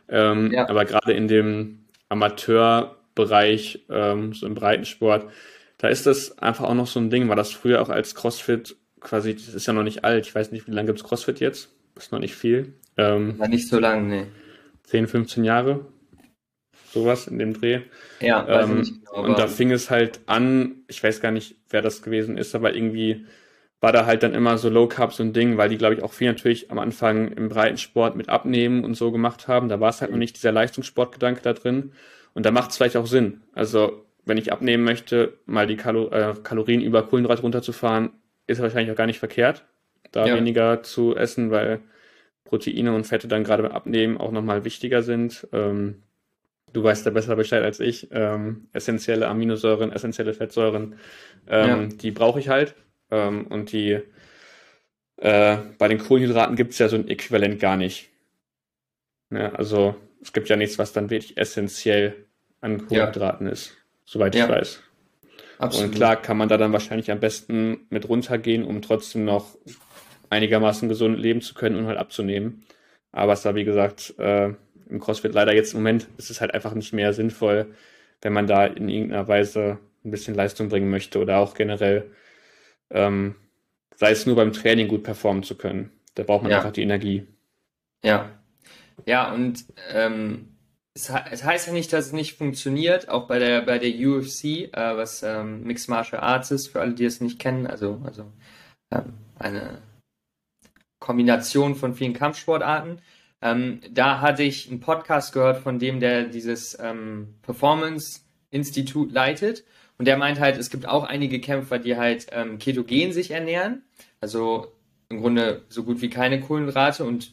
Ähm, ja. Aber gerade in dem Amateurbereich, ähm, so im Breitensport, da ist das einfach auch noch so ein Ding, war das früher auch als CrossFit quasi, das ist ja noch nicht alt, ich weiß nicht, wie lange gibt es CrossFit jetzt? Ist noch nicht viel. Ähm, war nicht so lange, nee. 10, 15 Jahre, sowas in dem Dreh. Ja, weiß ähm, nicht genau, Und da fing es halt an, ich weiß gar nicht, wer das gewesen ist, aber irgendwie war da halt dann immer so Low Carb so ein Ding, weil die, glaube ich, auch viel natürlich am Anfang im Breitensport mit Abnehmen und so gemacht haben. Da war es halt noch nicht dieser Leistungssportgedanke da drin. Und da macht es vielleicht auch Sinn. Also, wenn ich abnehmen möchte, mal die Kalo äh, Kalorien über Kohlenhydrate runterzufahren, ist wahrscheinlich auch gar nicht verkehrt, da ja. weniger zu essen, weil Proteine und Fette dann gerade beim Abnehmen auch nochmal wichtiger sind. Ähm, du weißt da besser Bescheid als ich. Ähm, essentielle Aminosäuren, essentielle Fettsäuren, ähm, ja. die brauche ich halt. Ähm, und die äh, bei den Kohlenhydraten gibt es ja so ein Äquivalent gar nicht. Ja, also es gibt ja nichts, was dann wirklich essentiell an Kohlenhydraten ja. ist, soweit ich weiß. Absolut. Und klar kann man da dann wahrscheinlich am besten mit runtergehen, um trotzdem noch einigermaßen gesund leben zu können und halt abzunehmen. Aber es da, wie gesagt, äh, im CrossFit leider jetzt im Moment ist es halt einfach nicht mehr sinnvoll, wenn man da in irgendeiner Weise ein bisschen Leistung bringen möchte oder auch generell, ähm, sei es nur beim Training gut performen zu können. Da braucht man ja. einfach die Energie. Ja. Ja, und ähm, es, es, heißt ja nicht, dass es nicht funktioniert, auch bei der bei der UFC, äh, was ähm, Mixed Martial Arts ist, für alle, die es nicht kennen, also, also ähm, eine Kombination von vielen Kampfsportarten. Ähm, da hatte ich einen Podcast gehört von dem, der dieses ähm, Performance-Institut leitet. Und der meint halt, es gibt auch einige Kämpfer, die halt ähm, ketogen sich ernähren. Also im Grunde so gut wie keine Kohlenhydrate und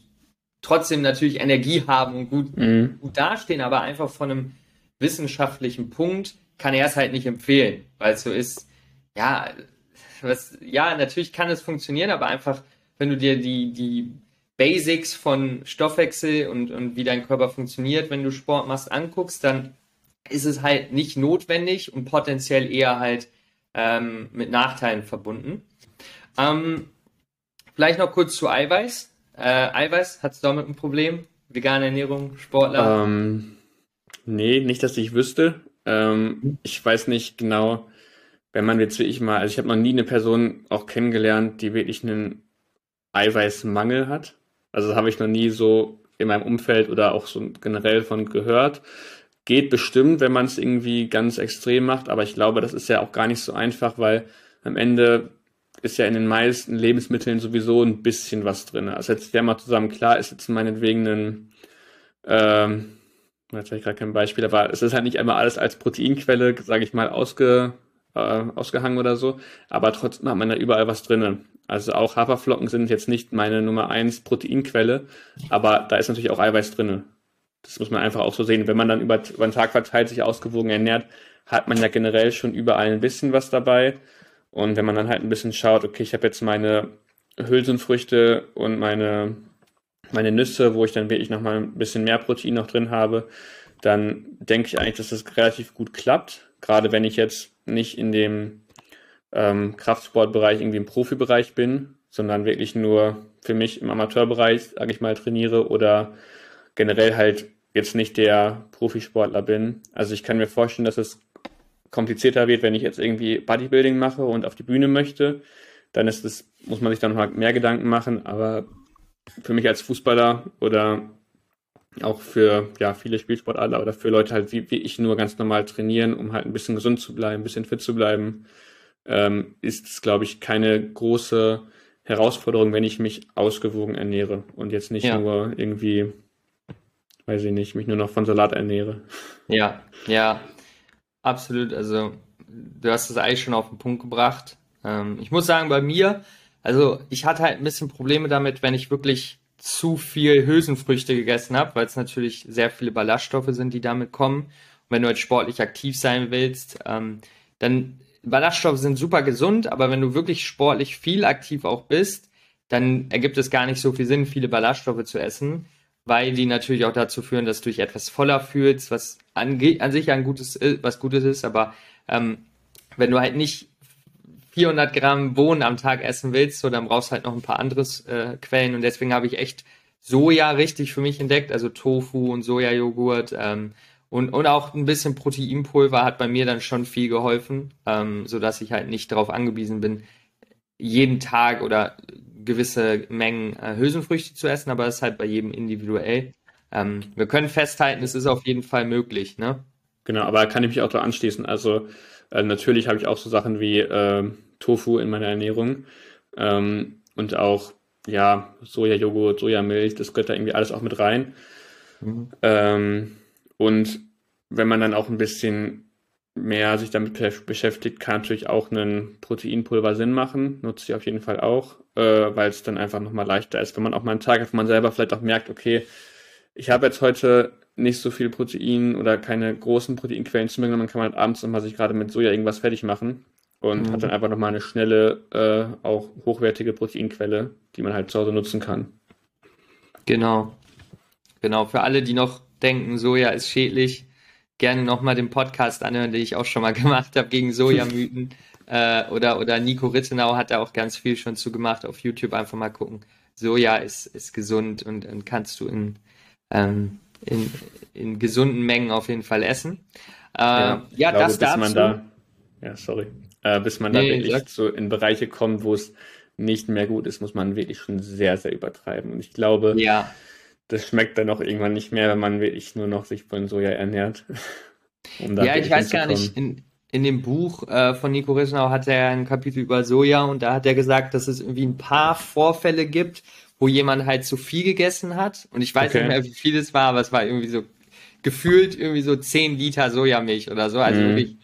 trotzdem natürlich Energie haben und gut, mhm. gut dastehen, aber einfach von einem wissenschaftlichen Punkt kann er es halt nicht empfehlen, weil es so ist, ja, was, ja, natürlich kann es funktionieren, aber einfach, wenn du dir die, die Basics von Stoffwechsel und, und wie dein Körper funktioniert, wenn du Sport machst, anguckst, dann ist es halt nicht notwendig und potenziell eher halt ähm, mit Nachteilen verbunden. Ähm, vielleicht noch kurz zu Eiweiß. Äh, Eiweiß, hast du damit ein Problem? Vegane Ernährung, Sportler? Ähm, nee, nicht, dass ich wüsste. Ähm, ich weiß nicht genau, wenn man jetzt wie ich mal, also ich habe noch nie eine Person auch kennengelernt, die wirklich einen Eiweißmangel hat. Also das habe ich noch nie so in meinem Umfeld oder auch so generell von gehört. Geht bestimmt, wenn man es irgendwie ganz extrem macht, aber ich glaube, das ist ja auch gar nicht so einfach, weil am Ende ist ja in den meisten Lebensmitteln sowieso ein bisschen was drin. Also jetzt ja mal zusammen, klar ist jetzt meinetwegen ein, ähm, jetzt habe ich gerade kein Beispiel, aber es ist halt nicht einmal alles als Proteinquelle, sage ich mal, ausge, äh, ausgehangen oder so, aber trotzdem hat man da überall was drin. Also auch Haferflocken sind jetzt nicht meine Nummer eins Proteinquelle, aber da ist natürlich auch Eiweiß drin. Das muss man einfach auch so sehen. Wenn man dann über, über den Tag verteilt sich ausgewogen ernährt, hat man ja generell schon überall ein bisschen was dabei. Und wenn man dann halt ein bisschen schaut, okay, ich habe jetzt meine Hülsenfrüchte und meine, meine Nüsse, wo ich dann wirklich nochmal ein bisschen mehr Protein noch drin habe, dann denke ich eigentlich, dass das relativ gut klappt. Gerade wenn ich jetzt nicht in dem ähm, Kraftsportbereich irgendwie im Profibereich bin, sondern wirklich nur für mich im Amateurbereich, sage ich mal, trainiere oder generell halt jetzt nicht der Profisportler bin. Also ich kann mir vorstellen, dass es komplizierter wird, wenn ich jetzt irgendwie Bodybuilding mache und auf die Bühne möchte, dann ist es, muss man sich dann noch mehr Gedanken machen. Aber für mich als Fußballer oder auch für ja, viele Spielsportler oder für Leute halt wie, wie ich nur ganz normal trainieren, um halt ein bisschen gesund zu bleiben, ein bisschen fit zu bleiben, ähm, ist es, glaube ich, keine große Herausforderung, wenn ich mich ausgewogen ernähre und jetzt nicht ja. nur irgendwie, weiß ich nicht, mich nur noch von Salat ernähre. Ja, ja, absolut. Also du hast es eigentlich schon auf den Punkt gebracht. Ähm, ich muss sagen, bei mir, also ich hatte halt ein bisschen Probleme damit, wenn ich wirklich zu viel Hülsenfrüchte gegessen habe, weil es natürlich sehr viele Ballaststoffe sind, die damit kommen. Und wenn du jetzt sportlich aktiv sein willst, ähm, dann Ballaststoffe sind super gesund, aber wenn du wirklich sportlich viel aktiv auch bist, dann ergibt es gar nicht so viel Sinn, viele Ballaststoffe zu essen, weil die natürlich auch dazu führen, dass du dich etwas voller fühlst, was an, an sich ein gutes, äh, was Gutes ist, aber ähm, wenn du halt nicht 400 Gramm Bohnen am Tag essen willst, so, dann brauchst du halt noch ein paar anderes äh, Quellen und deswegen habe ich echt Soja richtig für mich entdeckt, also Tofu und Sojajoghurt, ähm, und, und auch ein bisschen Proteinpulver hat bei mir dann schon viel geholfen, ähm, sodass ich halt nicht darauf angewiesen bin, jeden Tag oder gewisse Mengen äh, Hülsenfrüchte zu essen, aber das ist halt bei jedem individuell. Ähm, wir können festhalten, es ist auf jeden Fall möglich, ne? Genau, aber kann ich mich auch da anschließen. Also äh, natürlich habe ich auch so Sachen wie äh, Tofu in meiner Ernährung ähm, und auch ja Sojajoghurt, Sojamilch, das gehört da irgendwie alles auch mit rein. Mhm. Ähm, und wenn man dann auch ein bisschen mehr sich damit beschäftigt, kann natürlich auch ein Proteinpulver Sinn machen. Nutze ich auf jeden Fall auch, äh, weil es dann einfach nochmal leichter ist, wenn man auch mal einen Tag hat, wo man selber vielleicht auch merkt, okay, ich habe jetzt heute nicht so viel Protein oder keine großen Proteinquellen zu mir genommen, kann man halt abends nochmal sich gerade mit Soja irgendwas fertig machen und mhm. hat dann einfach nochmal eine schnelle, äh, auch hochwertige Proteinquelle, die man halt zu Hause nutzen kann. Genau. Genau, für alle, die noch denken, Soja ist schädlich, gerne nochmal den Podcast anhören, den ich auch schon mal gemacht habe gegen Sojamythen. äh, oder, oder Nico Rittenau hat da auch ganz viel schon zu gemacht. Auf YouTube einfach mal gucken. Soja ist, ist gesund und, und kannst du in, ähm, in, in gesunden Mengen auf jeden Fall essen. Äh, ja, ja glaube, das bis dazu. Man da, ja, sorry. Äh, bis man nee, da wirklich sag. so in Bereiche kommt, wo es nicht mehr gut ist, muss man wirklich schon sehr, sehr übertreiben. Und ich glaube, ja das schmeckt dann auch irgendwann nicht mehr, wenn man wirklich nur noch sich von Soja ernährt. Um ja, ich weiß gar nicht, in, in dem Buch äh, von Nico Rissenau hat er ein Kapitel über Soja und da hat er gesagt, dass es irgendwie ein paar Vorfälle gibt, wo jemand halt zu viel gegessen hat. Und ich weiß okay. nicht mehr, wie viel es war, aber es war irgendwie so gefühlt irgendwie so 10 Liter Sojamilch oder so. Also mhm. wirklich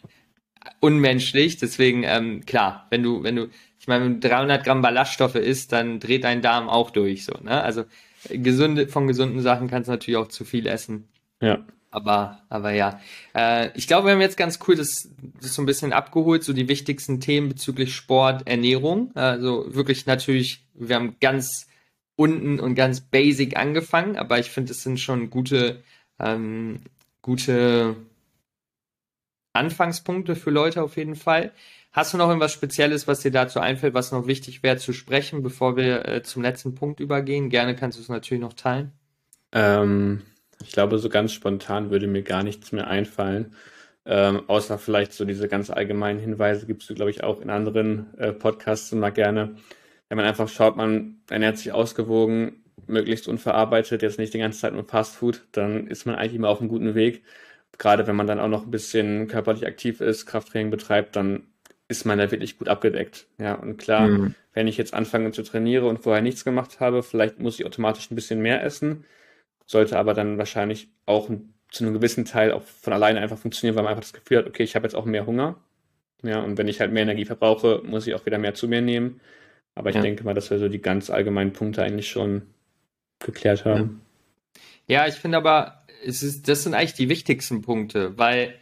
unmenschlich. Deswegen, ähm, klar, wenn du, wenn du, ich meine, wenn du 300 Gramm Ballaststoffe isst, dann dreht dein Darm auch durch, so, ne? Also, gesunde, von gesunden Sachen kannst du natürlich auch zu viel essen. Ja. Aber, aber ja. Äh, ich glaube, wir haben jetzt ganz cool das, das so ein bisschen abgeholt, so die wichtigsten Themen bezüglich Sport, Ernährung. Also wirklich natürlich, wir haben ganz unten und ganz basic angefangen, aber ich finde, es sind schon gute, ähm, gute Anfangspunkte für Leute auf jeden Fall. Hast du noch irgendwas Spezielles, was dir dazu einfällt, was noch wichtig wäre zu sprechen, bevor wir äh, zum letzten Punkt übergehen? Gerne kannst du es natürlich noch teilen. Ähm, ich glaube, so ganz spontan würde mir gar nichts mehr einfallen. Ähm, außer vielleicht so diese ganz allgemeinen Hinweise gibst du, glaube ich, auch in anderen äh, Podcasts immer gerne. Wenn man einfach schaut, man ernährt sich ausgewogen, möglichst unverarbeitet, jetzt nicht die ganze Zeit nur Fast Food, dann ist man eigentlich immer auf einem guten Weg. Gerade wenn man dann auch noch ein bisschen körperlich aktiv ist, Krafttraining betreibt, dann ist man da wirklich gut abgedeckt. Ja, und klar, mhm. wenn ich jetzt anfange zu trainieren und vorher nichts gemacht habe, vielleicht muss ich automatisch ein bisschen mehr essen, sollte aber dann wahrscheinlich auch zu einem gewissen Teil auch von alleine einfach funktionieren, weil man einfach das Gefühl hat, okay, ich habe jetzt auch mehr Hunger. Ja, und wenn ich halt mehr Energie verbrauche, muss ich auch wieder mehr zu mir nehmen. Aber ich ja. denke mal, dass wir so die ganz allgemeinen Punkte eigentlich schon geklärt haben. Ja, ja ich finde aber, es ist, das sind eigentlich die wichtigsten Punkte, weil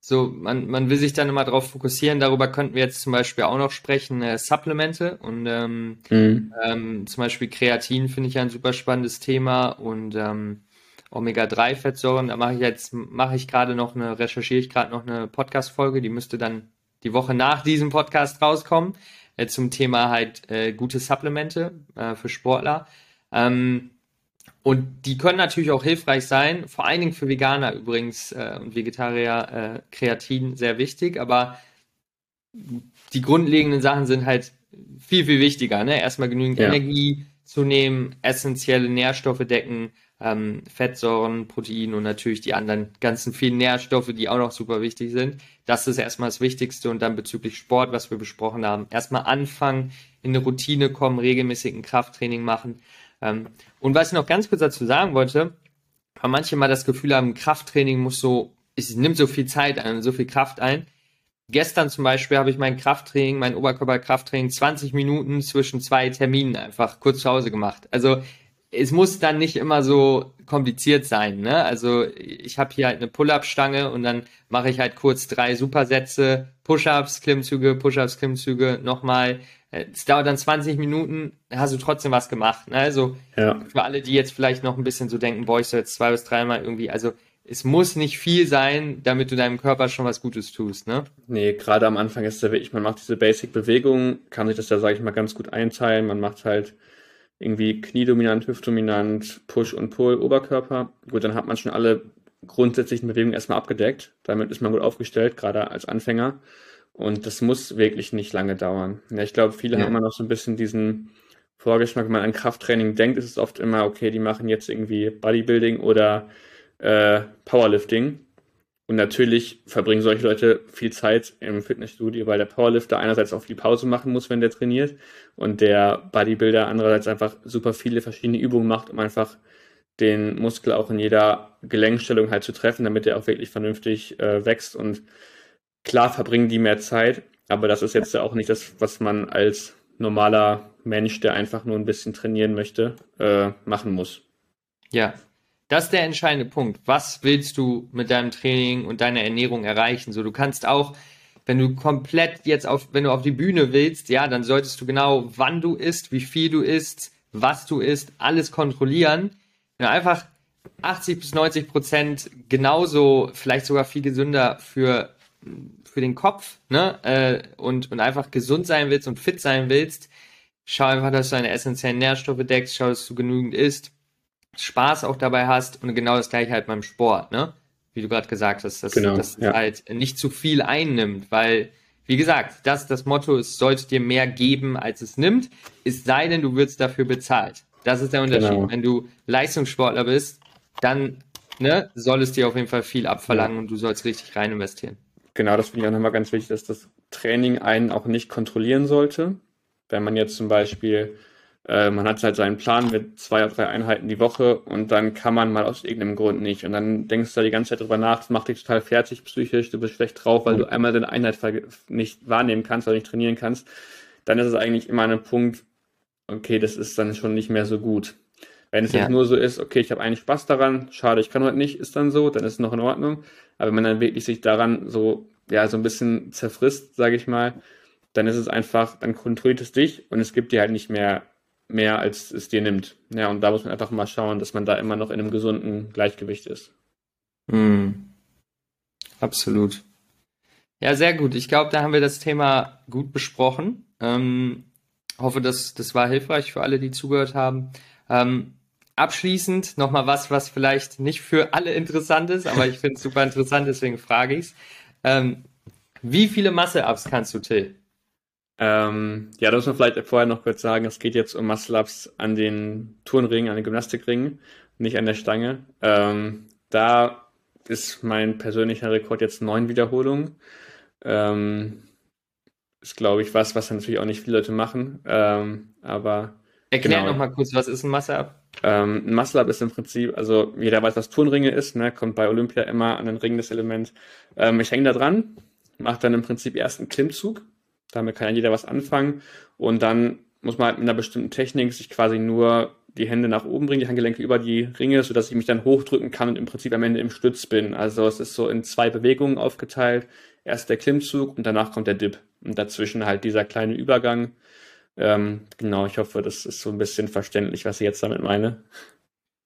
so, man, man will sich dann immer darauf fokussieren. Darüber könnten wir jetzt zum Beispiel auch noch sprechen, äh, Supplemente und ähm, mhm. ähm, zum Beispiel Kreatin finde ich ein super spannendes Thema und ähm, Omega-3-Fettsäuren. Da mache ich jetzt, mache ich gerade noch eine, recherchiere ich gerade noch eine Podcast-Folge, die müsste dann die Woche nach diesem Podcast rauskommen, äh, zum Thema halt äh, gute Supplemente äh, für Sportler. Ähm, und die können natürlich auch hilfreich sein, vor allen Dingen für Veganer übrigens äh, und Vegetarier äh, Kreatin sehr wichtig, aber die grundlegenden Sachen sind halt viel, viel wichtiger. Ne? Erstmal genügend ja. Energie zu nehmen, essentielle Nährstoffe decken, ähm, Fettsäuren, Protein und natürlich die anderen ganzen vielen Nährstoffe, die auch noch super wichtig sind. Das ist erstmal das Wichtigste und dann bezüglich Sport, was wir besprochen haben. Erstmal anfangen, in eine Routine kommen, regelmäßig ein Krafttraining machen. Ähm, und was ich noch ganz kurz dazu sagen wollte, weil manche mal das Gefühl haben, Krafttraining muss so, es nimmt so viel Zeit ein, so viel Kraft ein. Gestern zum Beispiel habe ich mein Krafttraining, mein Oberkörperkrafttraining 20 Minuten zwischen zwei Terminen einfach kurz zu Hause gemacht. Also es muss dann nicht immer so kompliziert sein. Ne? Also ich habe hier halt eine Pull-up-Stange und dann mache ich halt kurz drei Supersätze, Push-ups, Klimmzüge, Push-ups, Klimmzüge, nochmal. Es dauert dann 20 Minuten, hast du trotzdem was gemacht. Ne? Also ja. für alle, die jetzt vielleicht noch ein bisschen so denken, boah, ich soll jetzt zwei bis dreimal irgendwie, also es muss nicht viel sein, damit du deinem Körper schon was Gutes tust, ne? Nee, gerade am Anfang ist es ja wirklich, man macht diese Basic-Bewegungen, kann sich das ja, sage ich mal, ganz gut einteilen. Man macht halt irgendwie Kniedominant, Hüftdominant, Push und Pull, Oberkörper. Gut, dann hat man schon alle grundsätzlichen Bewegungen erstmal abgedeckt. Damit ist man gut aufgestellt, gerade als Anfänger. Und das muss wirklich nicht lange dauern. Ja, ich glaube, viele ja. haben immer noch so ein bisschen diesen Vorgeschmack, wenn man an Krafttraining denkt, ist es oft immer, okay, die machen jetzt irgendwie Bodybuilding oder äh, Powerlifting. Und natürlich verbringen solche Leute viel Zeit im Fitnessstudio, weil der Powerlifter einerseits auch viel Pause machen muss, wenn der trainiert und der Bodybuilder andererseits einfach super viele verschiedene Übungen macht, um einfach den Muskel auch in jeder Gelenkstellung halt zu treffen, damit er auch wirklich vernünftig äh, wächst. Und klar verbringen die mehr Zeit, aber das ist jetzt ja auch nicht das, was man als normaler Mensch, der einfach nur ein bisschen trainieren möchte, äh, machen muss. Ja, das ist der entscheidende Punkt. Was willst du mit deinem Training und deiner Ernährung erreichen? So, du kannst auch, wenn du komplett jetzt auf, wenn du auf die Bühne willst, ja, dann solltest du genau, wann du isst, wie viel du isst, was du isst, alles kontrollieren. Wenn du einfach 80 bis 90 Prozent genauso, vielleicht sogar viel gesünder für, für den Kopf, ne, äh, und, und einfach gesund sein willst und fit sein willst, schau einfach, dass du deine essentiellen Nährstoffe deckst, schau, dass du genügend isst Spaß auch dabei hast und genau das gleiche halt beim Sport, ne? Wie du gerade gesagt hast, dass, genau, dass ja. halt nicht zu viel einnimmt, weil, wie gesagt, das das Motto, es sollte dir mehr geben, als es nimmt, es sei denn, du wirst dafür bezahlt. Das ist der Unterschied. Genau. Wenn du Leistungssportler bist, dann ne, soll es dir auf jeden Fall viel abverlangen ja. und du sollst richtig rein investieren. Genau, das finde ich auch nochmal ganz wichtig, dass das Training einen auch nicht kontrollieren sollte. Wenn man jetzt zum Beispiel äh, man hat halt seinen Plan mit zwei oder drei Einheiten die Woche und dann kann man mal aus irgendeinem Grund nicht. Und dann denkst du da die ganze Zeit drüber nach, das macht dich total fertig psychisch, du bist schlecht drauf, weil du einmal deine Einheit nicht wahrnehmen kannst oder nicht trainieren kannst. Dann ist es eigentlich immer ein Punkt, okay, das ist dann schon nicht mehr so gut. Wenn es ja. jetzt nur so ist, okay, ich habe eigentlich Spaß daran, schade, ich kann heute nicht, ist dann so, dann ist es noch in Ordnung. Aber wenn man dann wirklich sich daran so, ja, so ein bisschen zerfrisst, sage ich mal, dann ist es einfach, dann kontrolliert es dich und es gibt dir halt nicht mehr mehr, als es dir nimmt. Ja, und da muss man einfach mal schauen, dass man da immer noch in einem gesunden Gleichgewicht ist. Mhm. Absolut. Ja, sehr gut. Ich glaube, da haben wir das Thema gut besprochen. Ähm, hoffe, dass das war hilfreich für alle, die zugehört haben. Ähm, abschließend nochmal was, was vielleicht nicht für alle interessant ist, aber ich finde es super interessant, deswegen frage ich es. Ähm, wie viele Masse-Ups kannst du, Till? Ähm, ja, da muss man vielleicht vorher noch kurz sagen, es geht jetzt um Muscle-Ups an den Turnringen, an den Gymnastikringen, nicht an der Stange. Ähm, da ist mein persönlicher Rekord jetzt neun Wiederholungen. Ähm, ist, glaube ich, was, was natürlich auch nicht viele Leute machen. Ähm, aber. Erklär genau. nochmal kurz, was ist ein Muscle-Up? Ähm, ein Muscle-Up ist im Prinzip, also jeder weiß, was Turnringe ist, ne? kommt bei Olympia immer an den Ring das Element. Ähm, ich hänge da dran, mache dann im Prinzip erst einen Klimmzug damit kann ja jeder was anfangen. Und dann muss man halt mit einer bestimmten Technik sich quasi nur die Hände nach oben bringen, die Handgelenke über die Ringe, sodass ich mich dann hochdrücken kann und im Prinzip am Ende im Stütz bin. Also es ist so in zwei Bewegungen aufgeteilt. Erst der Klimmzug und danach kommt der Dip. Und dazwischen halt dieser kleine Übergang. Ähm, genau, ich hoffe, das ist so ein bisschen verständlich, was ich jetzt damit meine.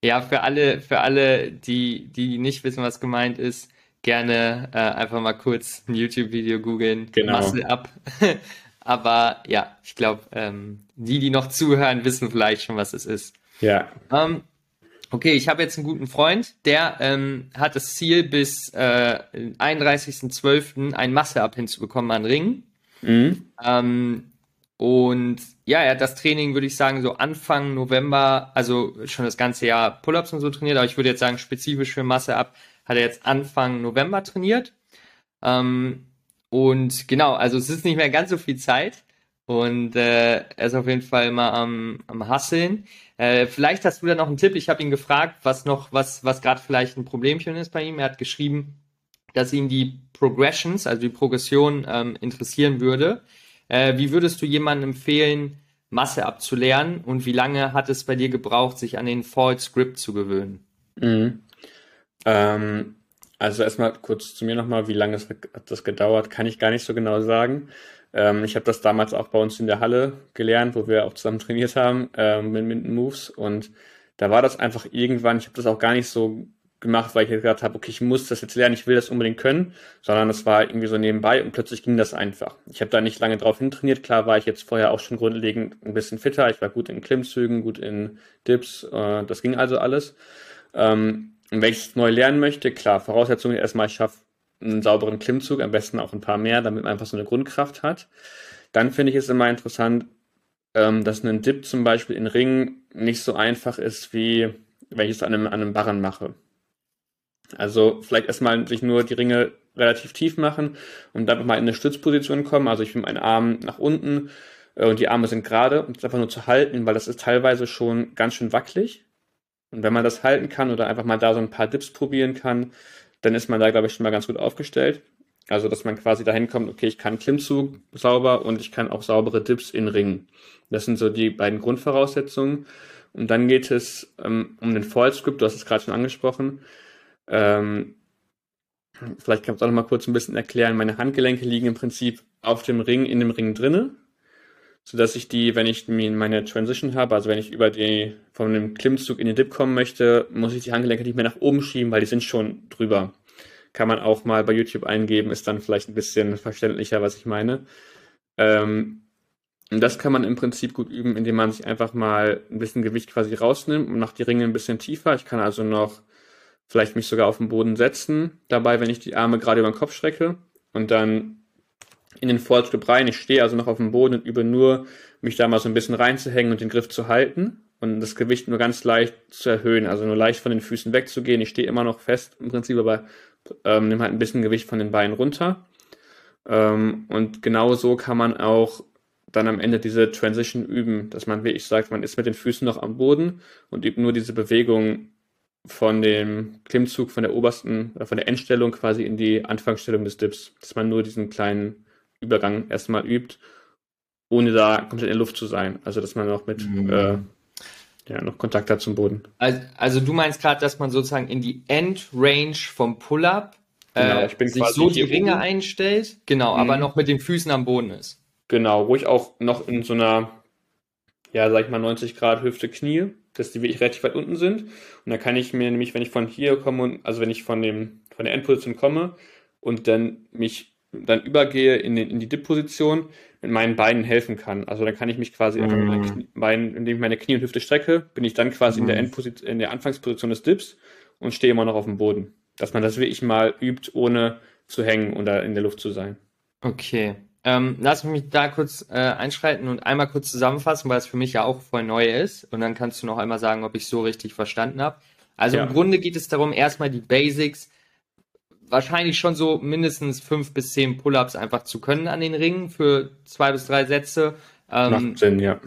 Ja, für alle, für alle, die, die nicht wissen, was gemeint ist, gerne äh, einfach mal kurz ein YouTube-Video googeln, genau. Muscle Up. Aber ja, ich glaube, ähm, die, die noch zuhören, wissen vielleicht schon, was es ist. Ja. Ähm, okay, ich habe jetzt einen guten Freund, der ähm, hat das Ziel, bis äh, 31.12. ein Muscle-Up hinzubekommen an Ringen. Mhm. Ähm, und ja, er hat das Training, würde ich sagen, so Anfang November, also schon das ganze Jahr Pull-ups und so trainiert, aber ich würde jetzt sagen, spezifisch für Masse ab, hat er jetzt Anfang November trainiert. Ähm, und genau, also es ist nicht mehr ganz so viel Zeit. Und äh, er ist auf jeden Fall immer am, am Hasseln. Äh, vielleicht hast du da noch einen Tipp. Ich habe ihn gefragt, was noch, was, was gerade vielleicht ein Problemchen ist bei ihm. Er hat geschrieben, dass ihn die Progressions, also die Progression, ähm, interessieren würde. Äh, wie würdest du jemandem empfehlen, Masse abzulernen und wie lange hat es bei dir gebraucht, sich an den Fall Script zu gewöhnen? Mhm. Ähm, also erstmal kurz zu mir nochmal, wie lange hat das gedauert, kann ich gar nicht so genau sagen. Ähm, ich habe das damals auch bei uns in der Halle gelernt, wo wir auch zusammen trainiert haben ähm, mit, mit Moves und da war das einfach irgendwann, ich habe das auch gar nicht so gemacht, weil ich gesagt habe, okay, ich muss das jetzt lernen, ich will das unbedingt können, sondern es war irgendwie so nebenbei und plötzlich ging das einfach. Ich habe da nicht lange drauf hintrainiert. Klar war ich jetzt vorher auch schon grundlegend ein bisschen fitter. Ich war gut in Klimmzügen, gut in Dips. Äh, das ging also alles. Ähm, und wenn ich neu lernen möchte, klar, Voraussetzung erstmal, ich schaffe einen sauberen Klimmzug, am besten auch ein paar mehr, damit man einfach so eine Grundkraft hat. Dann finde ich es immer interessant, ähm, dass ein Dip zum Beispiel in Ringen nicht so einfach ist, wie wenn ich es an einem, an einem Barren mache. Also vielleicht erstmal sich nur die Ringe relativ tief machen und dann mal in eine Stützposition kommen. Also ich will meinen Arm nach unten äh, und die Arme sind gerade und das einfach nur zu halten, weil das ist teilweise schon ganz schön wackelig. Und wenn man das halten kann oder einfach mal da so ein paar Dips probieren kann, dann ist man da, glaube ich, schon mal ganz gut aufgestellt. Also, dass man quasi dahin kommt, okay, ich kann Klimmzug sauber und ich kann auch saubere Dips in Ringen. Das sind so die beiden Grundvoraussetzungen. Und dann geht es ähm, um den Fall Script, du hast es gerade schon angesprochen. Ähm, vielleicht kannst du auch noch mal kurz ein bisschen erklären. Meine Handgelenke liegen im Prinzip auf dem Ring, in dem Ring drinne, sodass ich die, wenn ich meine Transition habe, also wenn ich über die, von dem Klimmzug in den Dip kommen möchte, muss ich die Handgelenke nicht mehr nach oben schieben, weil die sind schon drüber. Kann man auch mal bei YouTube eingeben, ist dann vielleicht ein bisschen verständlicher, was ich meine. Ähm, und das kann man im Prinzip gut üben, indem man sich einfach mal ein bisschen Gewicht quasi rausnimmt und macht die Ringe ein bisschen tiefer. Ich kann also noch vielleicht mich sogar auf den Boden setzen, dabei, wenn ich die Arme gerade über den Kopf strecke und dann in den Fortschritt rein. Ich stehe also noch auf dem Boden und übe nur, mich da mal so ein bisschen reinzuhängen und den Griff zu halten und das Gewicht nur ganz leicht zu erhöhen, also nur leicht von den Füßen wegzugehen. Ich stehe immer noch fest im Prinzip, aber ähm, nehme halt ein bisschen Gewicht von den Beinen runter. Ähm, und genau so kann man auch dann am Ende diese Transition üben, dass man wirklich sagt, man ist mit den Füßen noch am Boden und übt nur diese Bewegung von dem Klimmzug von der obersten, oder von der Endstellung quasi in die Anfangsstellung des Dips, dass man nur diesen kleinen Übergang erstmal übt, ohne da komplett in der Luft zu sein. Also dass man noch mit mhm. äh, ja, noch Kontakt hat zum Boden. Also, also du meinst gerade, dass man sozusagen in die Endrange vom Pull-up genau, äh, sich so die Ringe oben. einstellt, genau, mhm. aber noch mit den Füßen am Boden ist. Genau, wo ich auch noch in so einer, ja, sag ich mal, 90 Grad Hüfte Knie dass die wirklich relativ weit unten sind. Und dann kann ich mir nämlich, wenn ich von hier komme, und, also wenn ich von, dem, von der Endposition komme und dann mich dann übergehe in, den, in die Dip-Position, mit meinen Beinen helfen kann. Also dann kann ich mich quasi einfach mit meinen mhm. Knie, Beinen, indem ich meine Knie und Hüfte strecke, bin ich dann quasi mm. in der mhm. Endposition, in der Anfangsposition des Dips und stehe immer noch auf dem Boden. Dass man das wirklich mal übt, ohne zu hängen oder in der Luft zu sein. Okay. Ähm, lass mich da kurz äh, einschreiten und einmal kurz zusammenfassen, weil es für mich ja auch voll neu ist. Und dann kannst du noch einmal sagen, ob ich so richtig verstanden habe. Also ja. im Grunde geht es darum, erstmal die Basics, wahrscheinlich schon so mindestens fünf bis zehn Pull-ups einfach zu können an den Ringen für zwei bis drei Sätze. Ähm, Macht Sinn, ja.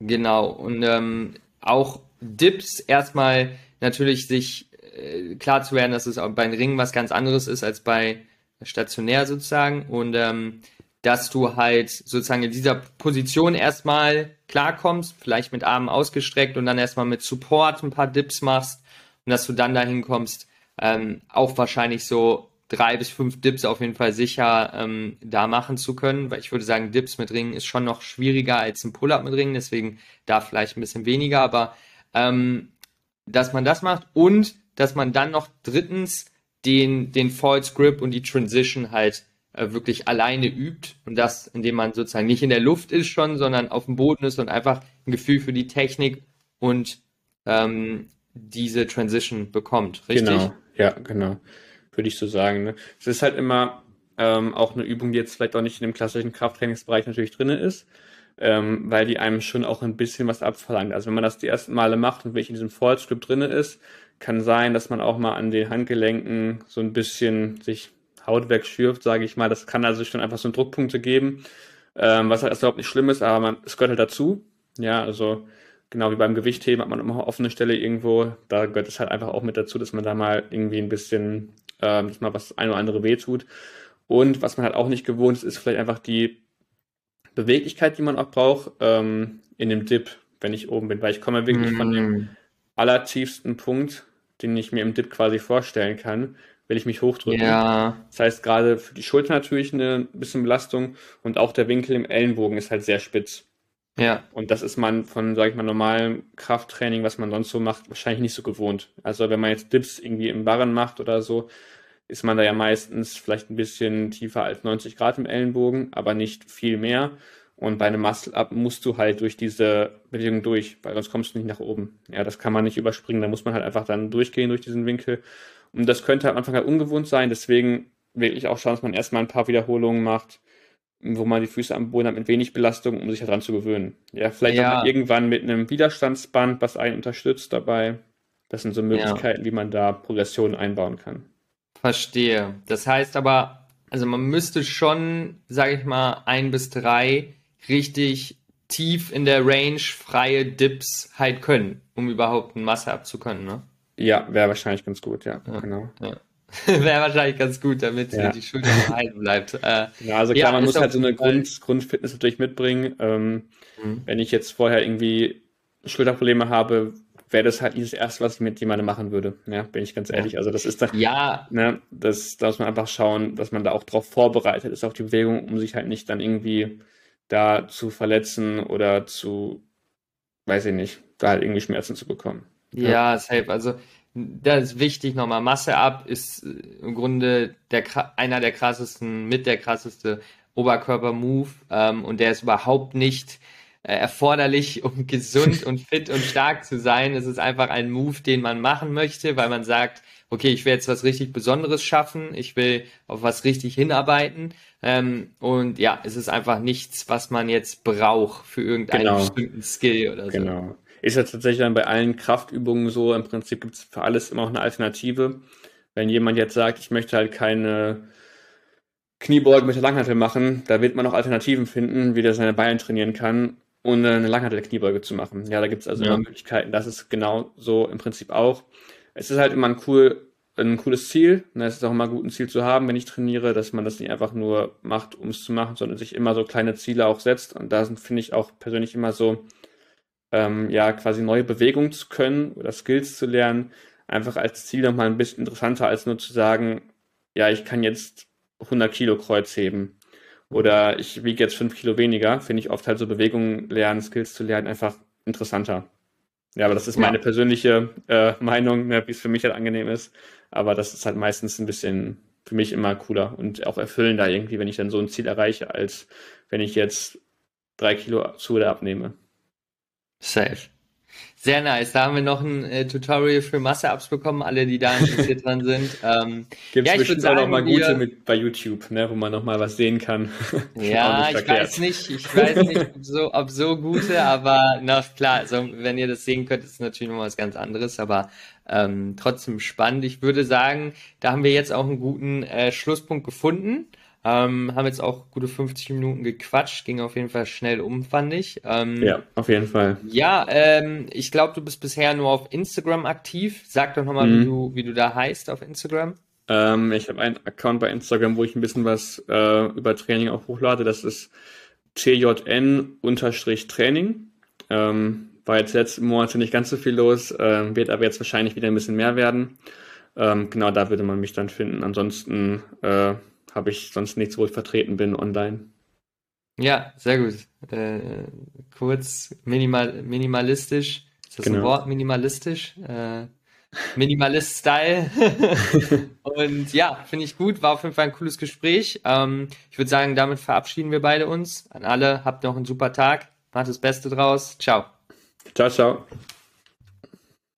Genau. Und ähm, auch Dips erstmal natürlich sich äh, klar zu werden, dass es auch bei den Ringen was ganz anderes ist als bei stationär sozusagen. Und ähm, dass du halt sozusagen in dieser Position erstmal klarkommst, vielleicht mit Armen ausgestreckt und dann erstmal mit Support ein paar Dips machst und dass du dann dahin kommst, ähm, auch wahrscheinlich so drei bis fünf Dips auf jeden Fall sicher ähm, da machen zu können, weil ich würde sagen, Dips mit Ringen ist schon noch schwieriger als ein Pull-up mit Ringen, deswegen da vielleicht ein bisschen weniger, aber ähm, dass man das macht und dass man dann noch drittens den, den False Grip und die Transition halt äh, wirklich alleine übt und das, indem man sozusagen nicht in der Luft ist schon, sondern auf dem Boden ist und einfach ein Gefühl für die Technik und ähm, diese Transition bekommt, richtig? Genau, ja, genau. Würde ich so sagen. Ne? Es ist halt immer ähm, auch eine Übung, die jetzt vielleicht auch nicht in dem klassischen Krafttrainingsbereich natürlich drin ist. ähm, weil die einem schon auch ein bisschen was abverlangt. Also wenn man das die ersten Male macht und wirklich in diesem Fallscript drinne ist, kann sein, dass man auch mal an den Handgelenken so ein bisschen sich Haut wegschürft, sage ich mal. Das kann also schon einfach so Druckpunkte geben, ähm, was halt erst überhaupt nicht schlimm ist, aber man, es gehört halt dazu. Ja, also genau wie beim Gewichtheben hat man immer eine offene Stelle irgendwo. Da gehört es halt einfach auch mit dazu, dass man da mal irgendwie ein bisschen, ähm, dass mal was ein oder andere wehtut. Und was man halt auch nicht gewohnt ist, ist vielleicht einfach die Beweglichkeit, die man auch braucht ähm, in dem Dip, wenn ich oben bin, weil ich komme wirklich mm. von dem mm. allertiefsten Punkt, den ich mir im Dip quasi vorstellen kann, wenn ich mich hochdrücke. Ja. Das heißt, gerade für die Schulter natürlich eine bisschen Belastung und auch der Winkel im Ellenbogen ist halt sehr spitz. Ja. Und das ist man von, sage ich mal, normalem Krafttraining, was man sonst so macht, wahrscheinlich nicht so gewohnt. Also wenn man jetzt Dips irgendwie im Barren macht oder so, ist man da ja meistens vielleicht ein bisschen tiefer als 90 Grad im Ellenbogen, aber nicht viel mehr. Und bei einem Muscle-Up musst du halt durch diese Bewegung durch, weil sonst kommst du nicht nach oben. Ja, das kann man nicht überspringen. Da muss man halt einfach dann durchgehen durch diesen Winkel. Und das könnte am Anfang halt ungewohnt sein. Deswegen wirklich auch schauen, dass man erstmal ein paar Wiederholungen macht, wo man die Füße am Boden hat mit wenig Belastung, um sich daran zu gewöhnen. Ja, vielleicht ja. auch irgendwann mit einem Widerstandsband, was einen unterstützt dabei. Das sind so Möglichkeiten, ja. wie man da Progressionen einbauen kann. Verstehe. Das heißt aber, also man müsste schon, sage ich mal, ein bis drei richtig tief in der Range freie Dips halt können, um überhaupt eine Masse abzukönnen, ne? Ja, wäre wahrscheinlich ganz gut, ja, ja genau. Ja. Wäre wahrscheinlich ganz gut, damit ja. die Schulter erhalten bleibt. Äh, ja, also klar, ja, man muss halt so eine Grund, Grundfitness natürlich mitbringen. Ähm, mhm. Wenn ich jetzt vorher irgendwie Schulterprobleme habe, wäre das halt nicht das Erste, was ich mit jemandem machen würde. Ja, bin ich ganz ehrlich. Also das ist dann, ja, ne, das, da muss man einfach schauen, dass man da auch drauf vorbereitet ist auf die Bewegung, um sich halt nicht dann irgendwie da zu verletzen oder zu, weiß ich nicht, da halt irgendwie Schmerzen zu bekommen. Ja, ja safe. Also das ist wichtig nochmal. Masse ab ist äh, im Grunde der, einer der krassesten, mit der krasseste Oberkörper-Move ähm, und der ist überhaupt nicht äh, erforderlich, um gesund und fit und stark zu sein. Es ist einfach ein Move, den man machen möchte, weil man sagt, okay, ich will jetzt was richtig Besonderes schaffen, ich will auf was richtig hinarbeiten. Ähm, und ja, es ist einfach nichts, was man jetzt braucht für irgendeinen genau. bestimmten Skill oder so. Genau. Ist ja tatsächlich dann bei allen Kraftübungen so, im Prinzip gibt es für alles immer auch eine Alternative. Wenn jemand jetzt sagt, ich möchte halt keine Kniebeugen mit der Langhantel machen, da wird man auch Alternativen finden, wie der seine Beine trainieren kann, ohne eine Langhantel-Kniebeuge zu machen. Ja, da gibt es also ja. immer Möglichkeiten. Das ist genau so im Prinzip auch. Es ist halt immer ein cool, ein cooles Ziel. Ne, es ist auch immer gut, ein Ziel zu haben, wenn ich trainiere, dass man das nicht einfach nur macht, um es zu machen, sondern sich immer so kleine Ziele auch setzt. Und da sind, finde ich, auch persönlich immer so ähm, ja quasi neue Bewegungen zu können oder Skills zu lernen, einfach als Ziel nochmal ein bisschen interessanter als nur zu sagen, ja, ich kann jetzt 100 Kilo Kreuz heben oder ich wiege jetzt 5 Kilo weniger, finde ich oft halt so Bewegungen lernen, Skills zu lernen, einfach interessanter. Ja, aber das ist meine ja. persönliche äh, Meinung, ne, wie es für mich halt angenehm ist. Aber das ist halt meistens ein bisschen für mich immer cooler und auch erfüllender irgendwie, wenn ich dann so ein Ziel erreiche, als wenn ich jetzt drei Kilo zu oder abnehme. Safe. Sehr nice. Da haben wir noch ein äh, Tutorial für Masse-Ups bekommen, alle, die da interessiert dran sind. Ähm, Gibt es ja, bestimmt auch noch mal gute mit bei YouTube, ne, wo man noch mal was sehen kann. ja, ich weiß nicht, ich weiß nicht, ob so, ob so gute, aber na klar, also wenn ihr das sehen könnt, ist es natürlich noch was ganz anderes, aber ähm, trotzdem spannend. Ich würde sagen, da haben wir jetzt auch einen guten äh, Schlusspunkt gefunden. Ähm, haben jetzt auch gute 50 Minuten gequatscht, ging auf jeden Fall schnell um, fand ich. Ähm, ja, auf jeden Fall. Ja, ähm, ich glaube, du bist bisher nur auf Instagram aktiv. Sag doch nochmal, mhm. wie, du, wie du da heißt auf Instagram. Ähm, ich habe einen Account bei Instagram, wo ich ein bisschen was äh, über Training auch hochlade. Das ist tjn-training. Ähm, war jetzt letzten Monate nicht ganz so viel los, äh, wird aber jetzt wahrscheinlich wieder ein bisschen mehr werden. Ähm, genau da würde man mich dann finden. Ansonsten äh, habe ich sonst nichts, wo ich vertreten bin online. Ja, sehr gut. Äh, kurz, minimal, minimalistisch. Ist das genau. ein Wort? Minimalistisch? Äh, Minimalist-Style. und ja, finde ich gut. War auf jeden Fall ein cooles Gespräch. Ähm, ich würde sagen, damit verabschieden wir beide uns. An alle, habt noch einen super Tag. Macht das Beste draus. Ciao. Ciao, ciao.